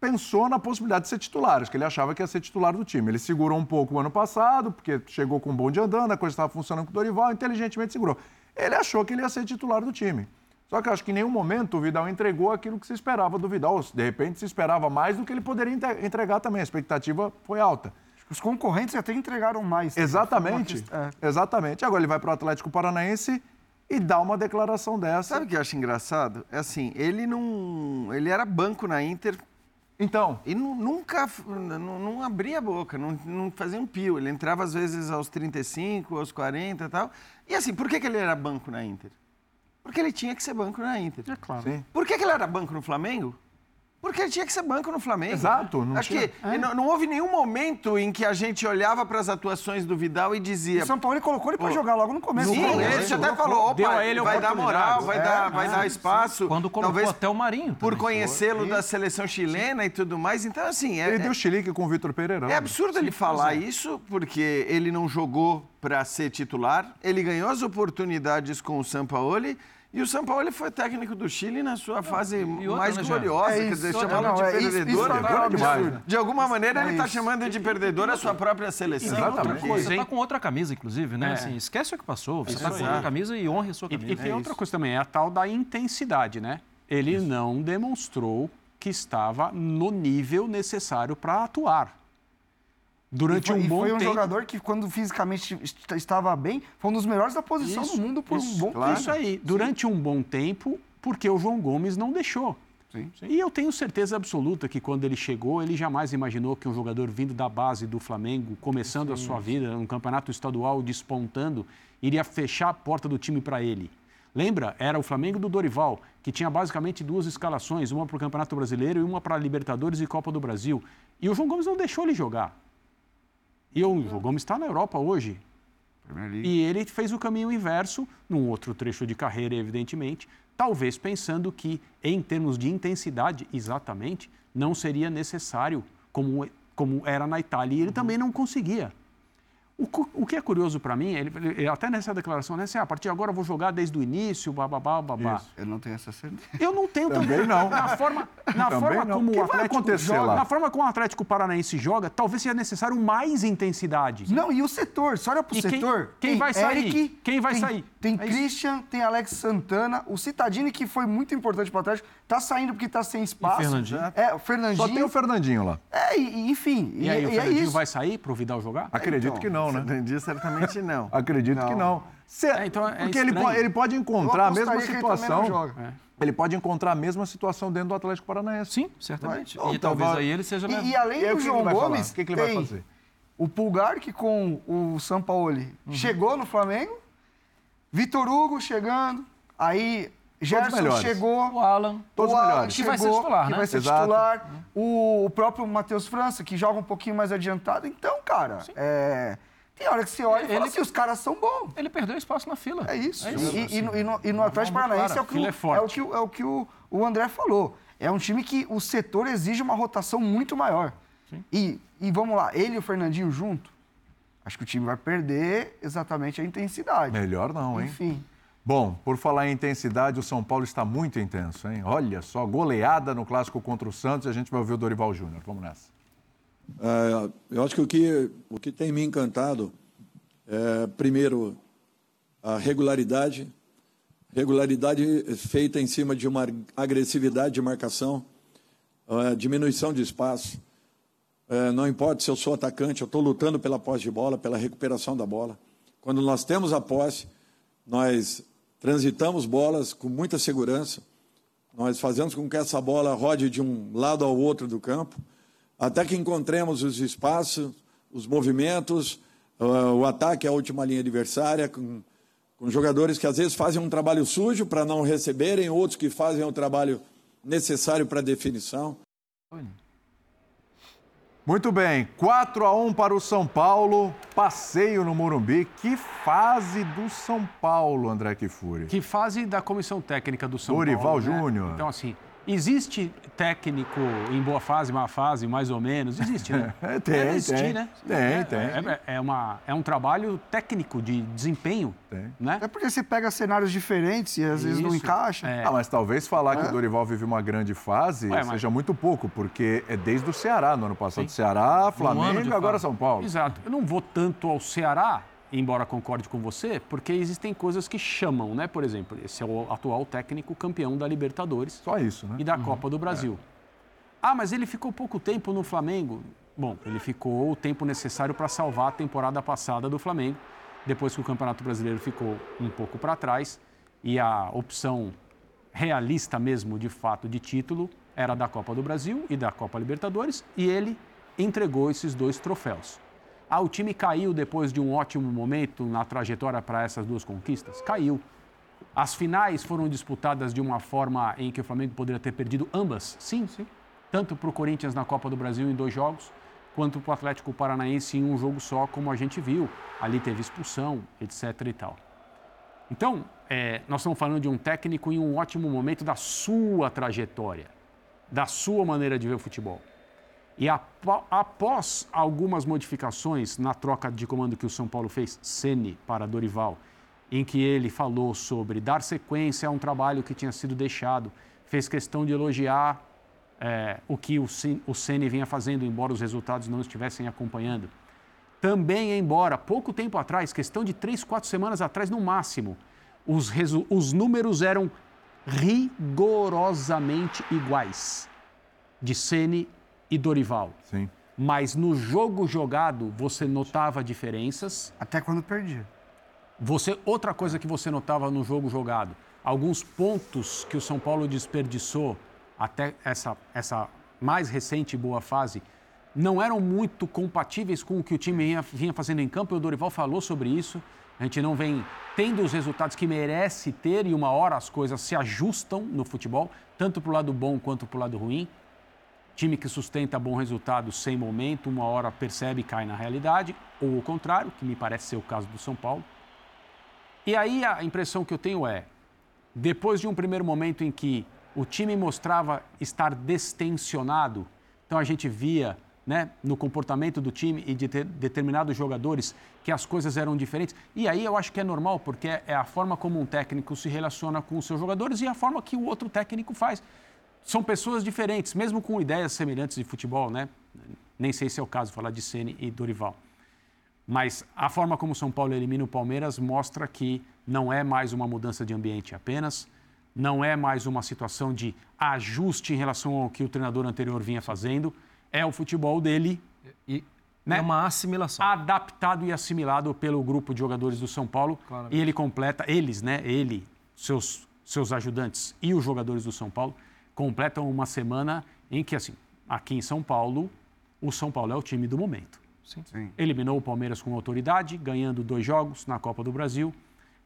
Pensou na possibilidade de ser titular, acho que ele achava que ia ser titular do time. Ele segurou um pouco o ano passado, porque chegou com um bom de andando, a coisa estava funcionando com o Dorival, inteligentemente segurou. Ele achou que ele ia ser titular do time. Só que acho que em nenhum momento o Vidal entregou aquilo que se esperava do Vidal. De repente se esperava mais do que ele poderia entregar também. A expectativa foi alta. Os concorrentes até entregaram mais. Exatamente. É. Exatamente. Agora ele vai para o Atlético Paranaense e dá uma declaração dessa. Sabe o que eu acho engraçado? É assim, ele não. Ele era banco na Inter. Então. E nunca. Não, não abria a boca, não, não, fazia um pio. Ele entrava às vezes aos 35, aos 40 e tal. E assim, por que, que ele era banco na Inter? Porque ele tinha que ser banco na Inter. É claro. Sim. Por que, que ele era banco no Flamengo? Porque ele tinha que ser banco no Flamengo. Exato. Não Acho tinha... que é. não, não, houve nenhum momento em que a gente olhava para as atuações do Vidal e dizia. O São Paulo colocou ele para jogar logo no começo. Sim, no ele até falou: opa, ele vai dar moral, vai, é, dar, vai dar espaço. Quando colocou Talvez até o Marinho. Por conhecê-lo da seleção chilena e tudo mais. Então, assim. É, ele deu chilique com o Vitor Pereira. É absurdo ele falar isso, porque ele não jogou para ser titular. Ele ganhou as oportunidades com o Sampaoli. E o São Paulo foi técnico do Chile na sua fase outra, mais né, gloriosa, é quer dizer, chamando de perdedor. Isso, isso de alguma maneira, é ele está chamando de perdedor a sua própria seleção. Exatamente. Você está com outra camisa, inclusive, né? É. Assim, esquece o que passou, você está com outra camisa e honre a sua camisa. E, e tem é outra coisa também, é a tal da intensidade, né? Ele isso. não demonstrou que estava no nível necessário para atuar. Durante foi, um bom foi um tempo. jogador que, quando fisicamente estava bem, foi um dos melhores da posição Isso, do mundo por isso, um bom claro. tempo. Isso aí. Durante um bom tempo, porque o João Gomes não deixou. Sim. E eu tenho certeza absoluta que quando ele chegou, ele jamais imaginou que um jogador vindo da base do Flamengo, começando a sua vida, um campeonato estadual despontando, iria fechar a porta do time para ele. Lembra? Era o Flamengo do Dorival, que tinha basicamente duas escalações, uma para o Campeonato Brasileiro e uma para Libertadores e Copa do Brasil. E o João Gomes não deixou ele jogar. E o João Gomes está na Europa hoje. E ele fez o caminho inverso, num outro trecho de carreira, evidentemente, talvez pensando que, em termos de intensidade, exatamente, não seria necessário como, como era na Itália. E ele também não conseguia. O, o que é curioso para mim, ele, ele, até nessa declaração, né, assim, ah, a partir de agora eu vou jogar desde o início, bababá, babá. Isso, eu não tenho essa certeza. Eu não tenho Também também. não. Na forma, na Também forma não. como O que o Atlético joga, lá? na forma como o Atlético Paranaense joga, talvez seja necessário mais intensidade. Não, e o setor? Você olha pro E quem- setor. quem tem vai sair? Eric, Quem vai tem- sair? Tem É isso. Christian, tem Alex Santana, o Citadini, que foi muito importante pro Atlético, tá saindo porque tá sem espaço. Fernandinho. É, o Fernandinho. Só tem o Fernandinho lá. É, e, e, enfim. E aí, o é Fernandinho isso. vai sair para o Vidal jogar? Acredito Então, que não, né? Fernandinho certamente não. Acredito que não. Se- É, então é porque ele, ele pode encontrar a mesma ele situação. não. É. Ele pode encontrar a mesma situação dentro do Atlético Paranaense. Sim, certamente. Vai. E Então, talvez vai- aí ele seja mesmo. E, e além E aí, o do João? Gomes, O que que ele vai fazer? O Pulgar, que com o Sampaoli chegou no Flamengo. Vitor Hugo chegando. Aí Gerson melhores. chegou. O Alan. Todos o Alan melhores. Que vai ser chegou, titular, que né? vai ser Exato. titular. O, o próprio Matheus França, que joga um pouquinho mais adiantado. Então, cara, é, tem hora que você olha e fala Ele- assim, os caras são bons. Ele perdeu espaço na fila. É isso. É E, e no, e no- e no Atlético Paranaense é o que, o, é forte. é o, que, o- é o, que o, o André falou. É um time que o setor exige uma rotação muito maior. E, e vamos lá, ele e o Fernandinho junto, acho que o time vai perder exatamente a intensidade. Melhor não, hein? Enfim. Bom, por falar em intensidade, o São Paulo está muito intenso, hein? Olha só, goleada no clássico contra o Santos e a gente vai ouvir o Dorival Júnior. Vamos nessa. É, eu acho que o, que o que tem me encantado é, primeiro, a regularidade. Regularidade feita em cima de uma agressividade de marcação, é, diminuição de espaço. É, não importa se eu sou atacante, eu estou lutando pela posse de bola, pela recuperação da bola. Quando nós temos a posse, nós transitamos bolas com muita segurança, nós fazemos com que essa bola rode de um lado ao outro do campo, até que encontremos os espaços, os movimentos, uh, o ataque à última linha adversária, com, com jogadores que às vezes fazem um trabalho sujo para não receberem, outros que fazem o trabalho necessário para a definição. Muito bem, 4 a 1 para o São Paulo, passeio no Morumbi. Que fase do São Paulo, André Kifuri. Que fase da comissão técnica do São Dorival Paulo? né? Júnior. Então, assim, existe técnico em boa fase, má fase, mais ou menos? Existe, né? Tem, Deve existir, tem. né? Tem, É- tem. É, é uma, é um trabalho técnico de desempenho, Tem. né? É porque você pega cenários diferentes e às vezes não Isso. encaixa. É. Ah, mas talvez falar que É. o Dorival vive uma grande fase Ué, mas- seja muito pouco, porque é desde o Ceará, no ano passado. Sim. Ceará, Flamengo de e agora fase. São Paulo. Exato. Eu não vou tanto ao Ceará, embora concorde com você, porque existem coisas que chamam, né? Por exemplo, esse é o atual técnico campeão da Libertadores Só isso, né? e da Copa do Brasil. Ah, mas ele ficou pouco tempo no Flamengo. Bom, ele ficou o tempo necessário para salvar a temporada passada do Flamengo, depois que o Campeonato Brasileiro ficou um pouco para trás e a opção realista mesmo, de fato, de título era da Copa do Brasil e da Copa Libertadores, e ele entregou esses dois troféus. Ah, o time caiu depois de um ótimo momento na trajetória para essas duas conquistas? Caiu. As finais foram disputadas de uma forma em que o Flamengo poderia ter perdido ambas? Sim, sim. Tanto para o Corinthians na Copa do Brasil em dois jogos, quanto para o Atlético Paranaense em um jogo só, como a gente viu. Ali teve expulsão, etc. e tal. Então, é, nós estamos falando de um técnico em um ótimo momento da sua trajetória, da sua maneira de ver o futebol. E após algumas modificações na troca de comando que o São Paulo fez, Ceni para Dorival, em que ele falou sobre dar sequência a um trabalho que tinha sido deixado, fez questão de elogiar é, o que o Ceni vinha fazendo, embora os resultados não estivessem acompanhando. Também, embora pouco tempo atrás, questão de três, quatro semanas atrás no máximo, os, os números eram rigorosamente iguais de Ceni e Dorival. Sim. Mas no jogo jogado, você notava diferenças. Até quando perdia. Você, outra coisa que você notava no jogo jogado, alguns pontos que o São Paulo desperdiçou até essa, essa mais recente boa fase, não eram muito compatíveis com o que o time vinha, vinha fazendo em campo. E o Dorival falou sobre isso. A gente não vem tendo os resultados que merece ter e uma hora as coisas se ajustam no futebol, tanto para o lado bom quanto para o lado ruim. Time que sustenta bom resultado sem momento, uma hora percebe e cai na realidade, ou o contrário, que me parece ser o caso do São Paulo. E aí a impressão que eu tenho é, depois de um primeiro momento em que o time mostrava estar destensionado, então a gente via né, no comportamento do time e de determinados jogadores que as coisas eram diferentes. E aí eu acho que é normal, porque é a forma como um técnico se relaciona com os seus jogadores e a forma que o outro técnico faz. São pessoas diferentes, mesmo com ideias semelhantes de futebol, né? Nem sei se é o caso falar de Ceni e Dorival. Mas a forma como o São Paulo elimina o Palmeiras mostra que não é mais uma mudança de ambiente apenas, não é mais uma situação de ajuste em relação ao que o treinador anterior vinha fazendo é o futebol dele. E né? é uma assimilação. Adaptado e assimilado pelo grupo de jogadores do São Paulo. Claramente. E ele completa, eles, né? Ele, seus, seus ajudantes e os jogadores do São Paulo completam uma semana em que, assim, aqui em São Paulo, o São Paulo é o time do momento. Sim. Sim. Eliminou o Palmeiras com autoridade, ganhando dois jogos na Copa do Brasil.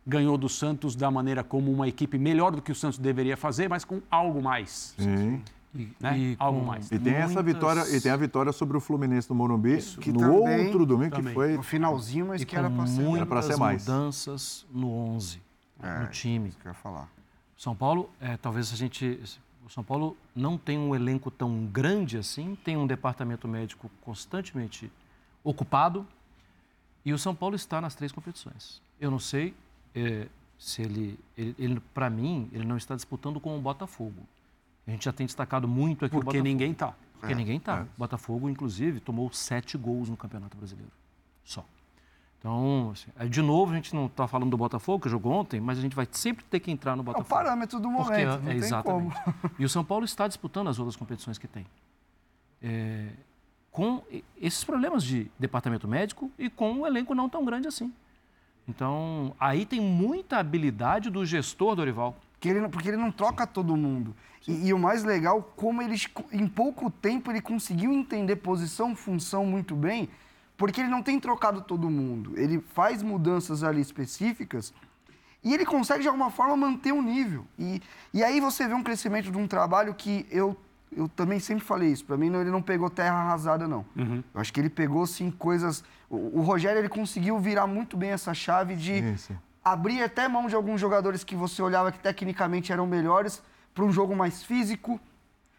Ganhou do Santos da maneira como uma equipe melhor do que o Santos deveria fazer, mas com algo mais. Sim. E, né? e Algo mais. E tem muitas... essa vitória, e tem a vitória sobre o Fluminense no Morumbi, Isso. que no também, outro domingo também. que foi no finalzinho, mas e que era para ser, era para ser mais. mudanças no 11, é, no time. Isso que eu ia falar. São Paulo, é, talvez a gente o São Paulo não tem um elenco tão grande assim, tem um departamento médico constantemente ocupado e o São Paulo está nas três competições. Eu não sei é, se ele, ele, ele para mim, ele não está disputando com o Botafogo. A gente já tem destacado muito aqui Porque ninguém está. Porque é, ninguém está. É. Botafogo, inclusive, tomou sete gols no Campeonato Brasileiro. Só. Então, assim, de novo, a gente não está falando do Botafogo, que jogou ontem, mas a gente vai sempre ter que entrar no Botafogo. É o parâmetro do momento, porque, não é, exatamente. E o São Paulo está disputando as outras competições que tem. É, com esses problemas de departamento médico e com um elenco não tão grande assim. Então, aí tem muita habilidade do gestor Dorival. Porque ele, porque ele não troca todo mundo. E, e, o mais legal, como eles, em pouco tempo, ele conseguiu entender posição, função muito bem, porque ele não tem trocado todo mundo. Ele faz mudanças ali específicas e ele consegue, de alguma forma, manter o um nível. E, e aí você vê um crescimento de um trabalho que eu, eu também sempre falei isso. Para mim, não, ele não pegou terra arrasada, não. Uhum. Eu acho que ele pegou, sim, coisas... O, o, Rogério, ele conseguiu virar muito bem essa chave de... Isso. Abrir até mão de alguns jogadores que você olhava que tecnicamente eram melhores para um jogo mais físico,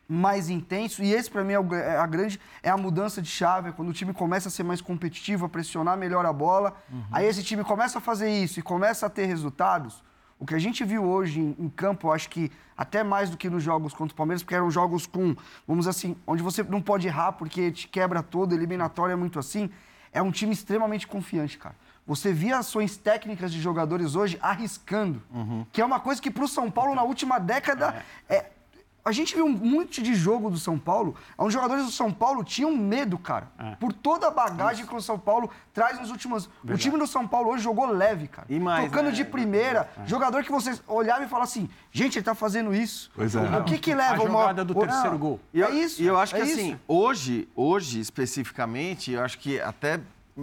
mais intenso. E esse, para mim, é, é a grande é a mudança de chave, é quando o time começa a ser mais competitivo, a pressionar melhor a bola. Uhum. Aí esse time começa a fazer isso e começa a ter resultados. O que a gente viu hoje em, em, campo, acho que até mais do que nos jogos contra o Palmeiras, porque eram jogos com, vamos assim, onde você não pode errar porque te quebra todo, eliminatória é muito assim. É um time extremamente confiante, cara. Você via ações técnicas de jogadores hoje arriscando, uhum. que é uma coisa que para o São Paulo na última década é. é. A gente viu um monte de jogo do São Paulo, onde os jogadores do São Paulo tinham medo, cara. É. Por toda a bagagem Isso. que o São Paulo traz nos últimos. Verdade. O time do São Paulo hoje jogou leve, cara. E mais, Tocando né? de primeira. É. Jogador que você olhava e falava assim: gente, ele tá fazendo isso. Pois é. O que que leva a uma. jogada do terceiro gol. E eu, é isso. E eu acho que é assim, hoje, hoje especificamente, eu acho que até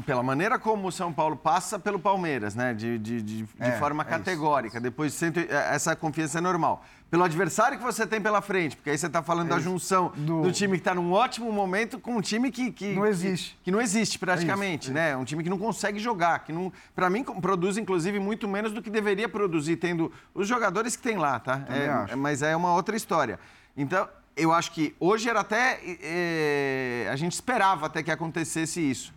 pela maneira como o São Paulo passa pelo Palmeiras, né? De, de, de, é, de forma é categórica. Isso. Depois é, essa confiança é normal. Pelo adversário que você tem pela frente, porque aí você está falando é da junção do... do... time que está num ótimo momento com um time que, que não existe, que, que não existe praticamente, é né? Um time que não consegue jogar, que não, para mim produz inclusive muito menos do que deveria produzir, tendo os jogadores que tem lá, tá? É, mas é uma outra história. Então eu acho que hoje era até é, a gente esperava até que acontecesse isso.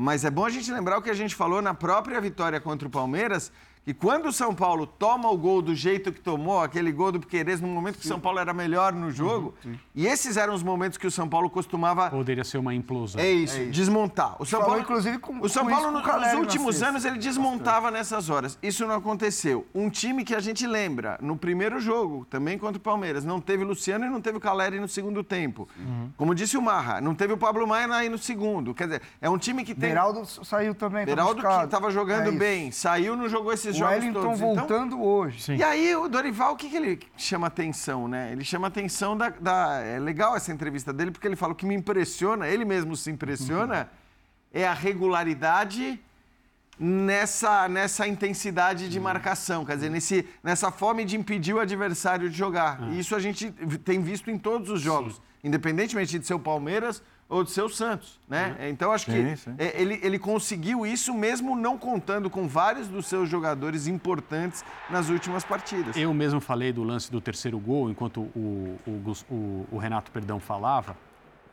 Mas é bom a gente lembrar o que a gente falou na própria vitória contra o Palmeiras, que quando o São Paulo toma o gol do jeito que tomou, aquele gol do Piqueires, no momento que o São Paulo era melhor no jogo, uhum, e esses eram os momentos que o São Paulo costumava... Poderia ser uma implosão. É isso, é isso. desmontar. O São Paulo, inclusive, com, o São com Paulo, nos últimos anos, ele desmontava nessas horas. Isso não aconteceu. Um time que a gente lembra, no primeiro jogo, também contra o Palmeiras, não teve o Luciano e não teve o Caleri no segundo tempo. Uhum. Como disse o Marra, não teve o Pablo Maia aí no segundo. Quer dizer, é um time que tem... Beraldo saiu também. Beraldo que estava jogando é bem, saiu, não jogou esses o jogos Wellington todos. Então, voltando então, hoje. Sim. E aí o Dorival, o que, que ele chama atenção, né? Ele chama atenção da, da, É legal essa entrevista dele, porque ele fala o que me impressiona, ele mesmo se impressiona, é a regularidade nessa, nessa intensidade de marcação, quer dizer, nesse, nessa fome de impedir o adversário de jogar. Ah. E isso a gente tem visto em todos os jogos, Sim. independentemente de ser o Palmeiras ou de seu Santos, né? Uhum. Então acho que sim, sim. É, ele, ele conseguiu isso mesmo não contando com vários dos seus jogadores importantes nas últimas partidas. Eu mesmo falei do lance do terceiro gol enquanto o, o, o, o Renato Perdão falava,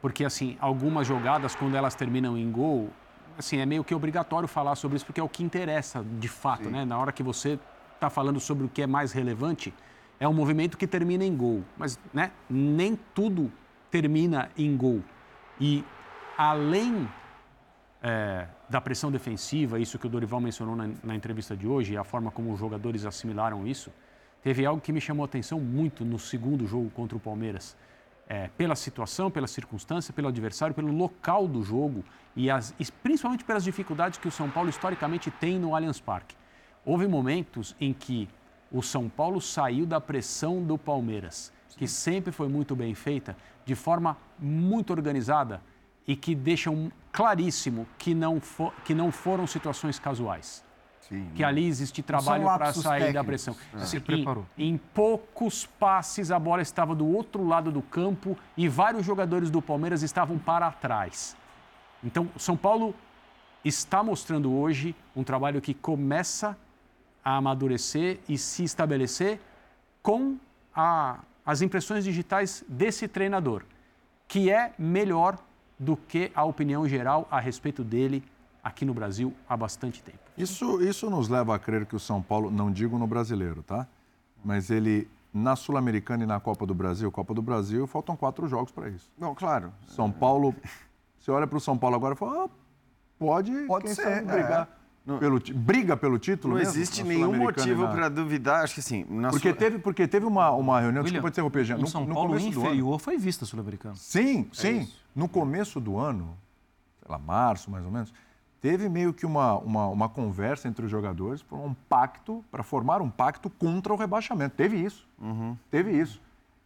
porque assim algumas jogadas quando elas terminam em gol, assim é meio que obrigatório falar sobre isso porque é o que interessa de fato, sim. né? Na hora que você está falando sobre o que é mais relevante, é um movimento que termina em gol, mas né? Nem tudo termina em gol. E além é, da pressão defensiva, isso que o Dorival mencionou na, na, entrevista de hoje, e a forma como os jogadores assimilaram isso, teve algo que me chamou a atenção muito no segundo jogo contra o Palmeiras. É, pela situação, pela circunstância, pelo adversário, pelo local do jogo e, as, e principalmente pelas dificuldades que o São Paulo historicamente tem no Allianz Parque. Houve momentos em que o São Paulo saiu da pressão do Palmeiras, que sempre foi muito bem feita, de forma muito organizada e que deixam claríssimo que não, for, que não foram situações casuais. Sim, que ali existe trabalho para sair técnicos. da pressão. É. Se preparou. Em, em poucos passes a bola estava do outro lado do campo e vários jogadores do Palmeiras estavam para trás. Então, São Paulo está mostrando hoje um trabalho que começa a amadurecer e se estabelecer com a as impressões digitais desse treinador, que é melhor do que a opinião geral a respeito dele aqui no Brasil há bastante tempo. Isso, isso nos leva a crer que o São Paulo, não digo no brasileiro, tá? Mas ele, na Sul-Americana e na Copa do Brasil, Copa do Brasil, faltam quatro jogos para isso. Não, claro. São Paulo, você olha para o São Paulo agora e fala, ah, pode, pode ser, brigar. É. Não, pelo, briga pelo título Não mesmo, existe nenhum motivo para duvidar, acho que assim... porque, sua... teve, porque teve uma, uma reunião, William, desculpa interromper, Jean, no, São no Paulo inferior foi vista sul-americana. Sim, é sim. Isso. No começo do ano, sei lá, março mais ou menos, teve meio que uma, uma, uma conversa entre os jogadores por um pacto, para formar um pacto contra o rebaixamento. Teve isso. Uhum. Teve isso.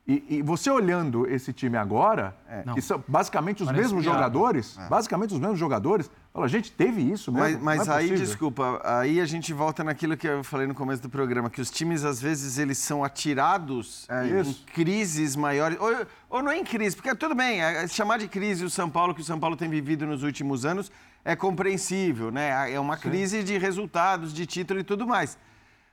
E, e, você olhando esse time agora, é, que são basicamente os Parece mesmos piada. jogadores, é. basicamente os mesmos jogadores, fala, gente, teve isso mesmo. Mas, mas é aí, desculpa, aí a gente volta naquilo que eu falei no começo do programa, que os times, às vezes, eles são atirados é em crises maiores, ou, ou não é em crise, porque tudo bem, é, chamar de crise o São Paulo, que o São Paulo tem vivido nos últimos anos, é compreensível, né? É uma crise Sim. de resultados, de título e tudo mais.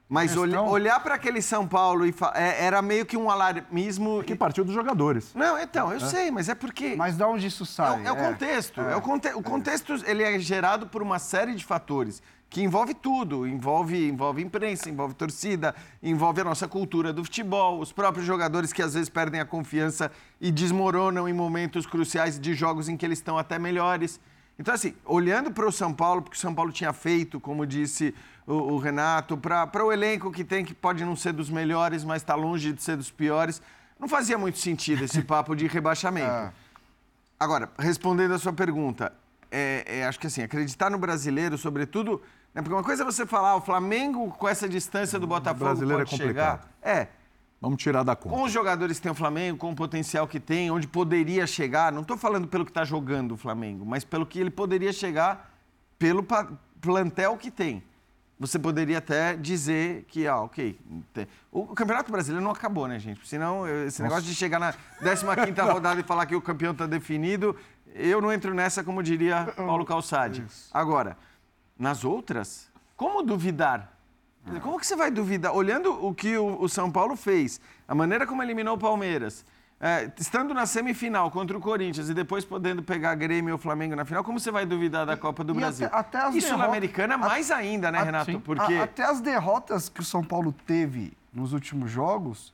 Mas olhar para aquele São Paulo e é, era meio que um alarmismo. Que partiu dos jogadores. Não, então, eu é. sei, mas é porque. Mas de onde isso sai? É, é o é. contexto. É. o, conte... o contexto ele é gerado por uma série de fatores que envolve tudo, envolve, envolve imprensa, envolve torcida, envolve a nossa cultura do futebol, os próprios jogadores que às vezes perdem a confiança e desmoronam em momentos cruciais de jogos em que eles estão até melhores. Então, assim, olhando para o São Paulo, porque o São Paulo tinha feito, como disse o, o Renato, para o elenco que tem, que pode não ser dos melhores, mas está longe de ser dos piores, não fazia muito sentido esse papo de rebaixamento. Ah. Agora, respondendo a sua pergunta, é, é, acho que assim, acreditar no brasileiro, sobretudo, né, porque uma coisa é você falar, ah, o Flamengo com essa distância do Botafogo o brasileiro pode é complicado. chegar. É, Vamos tirar da conta. Com os jogadores que tem o Flamengo, com o potencial que tem, onde poderia chegar, não estou falando pelo que está jogando o Flamengo, mas pelo que ele poderia chegar pelo plantel que tem. Você poderia até dizer que, ah, ok. O Campeonato Brasileiro não acabou, né, gente? Senão, esse negócio de chegar na 15 rodada e falar que o campeão está definido, eu não entro nessa, como diria Paulo Calçade. Agora, nas outras, como duvidar? Como que você vai duvidar? Olhando o que o, São Paulo fez, a maneira como eliminou o Palmeiras, é, estando na semifinal contra o Corinthians e depois podendo pegar Grêmio ou Flamengo na final, como você vai duvidar da Copa do E Brasil? até- até as e derrotas- Sul-Americana mais ainda, né, A- Renato? sim. Porque A- até as derrotas que o São Paulo teve nos últimos jogos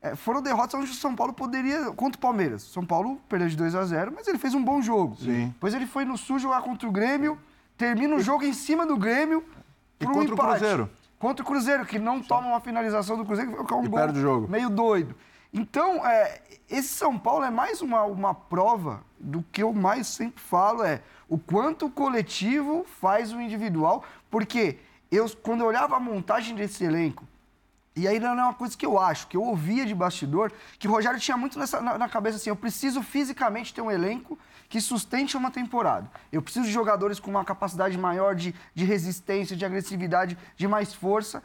é, foram derrotas onde o São Paulo poderia. Contra o Palmeiras. O São Paulo perdeu de 2 a 0 mas ele fez um bom jogo. Sim. Depois ele foi no Sul jogar contra o Grêmio, termina o jogo em cima do Grêmio. E por um contra o empate. Cruzeiro. Contra o Cruzeiro, que não toma uma finalização do Cruzeiro, que é um E gol perde o jogo. meio doido. Então, é, esse São Paulo é mais uma, uma prova do que eu mais sempre falo, é o quanto o coletivo faz o individual, porque eu, quando eu olhava a montagem desse elenco, e aí não é uma coisa que eu acho, que eu ouvia de bastidor, que o Rogério tinha muito nessa- na, na cabeça assim, eu preciso fisicamente ter um elenco que sustente uma temporada. Eu preciso de jogadores com uma capacidade maior de, de resistência, de agressividade, de mais força.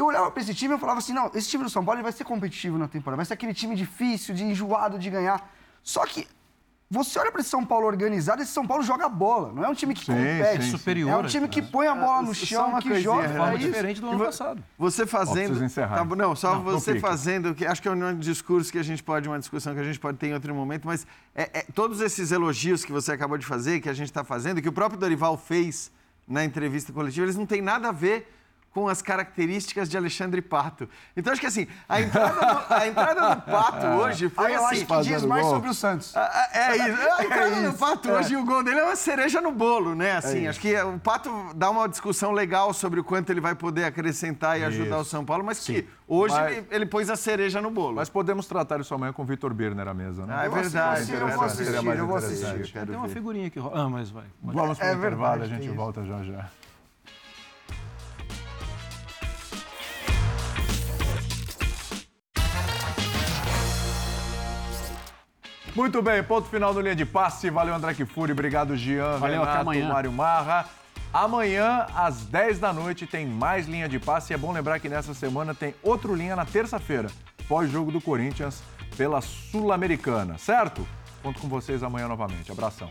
Eu olhava para esse time e eu falava assim, não, esse time do São Paulo ele vai ser competitivo na temporada, vai ser aquele time difícil, de enjoado de ganhar. Só que você olha para esse São Paulo organizado, esse São Paulo joga bola, não é um time que Sim, compete. sim. Superior, É um time que põe a bola no Só chão, uma que coisinha, joga. É diferente do ano passado. Você Ó, fazendo. encerrar. Tá não, só Não, você fazendo, que acho que é um discurso que a gente pode, uma discussão que a gente pode ter em outro momento, mas é- é, todos esses elogios que você acabou de fazer, que a gente está fazendo, que o próprio Dorival fez na entrevista coletiva, eles não têm nada a ver com as características de Alexandre Pato. Então, acho que assim, a entrada do, a entrada do Pato hoje foi Aí eu assim... acho que diz mais gol. sobre o Santos. Ah, ah, É isso. A entrada do isso, Pato é. hoje, o gol dele é uma cereja no bolo, né? Assim, isso. acho que o Pato dá uma discussão legal sobre o quanto ele vai poder acrescentar e ajudar o São Paulo, mas que hoje Mas- ele, ele pôs a cereja no bolo. Mas podemos tratar isso amanhã com o Vitor Birner à mesa, né? Ah, é verdade. Eu é vou verdade. assistir, eu vou assistir. Tem uma figurinha que rola. Ah, mas vai. Vamos para o É intervalo, verdade, a gente isso. volta já já. Muito bem, ponto final no linha de passe. Valeu, André Kifuri. Obrigado, Jean, Valeu, Renato, amanhã. Mário Marra. Amanhã, às 10 da noite, tem mais linha de passe. E é bom lembrar que nessa semana tem outro linha na terça-feira, pós-jogo do Corinthians pela Sul-Americana, certo? Conto com vocês amanhã novamente. Abração.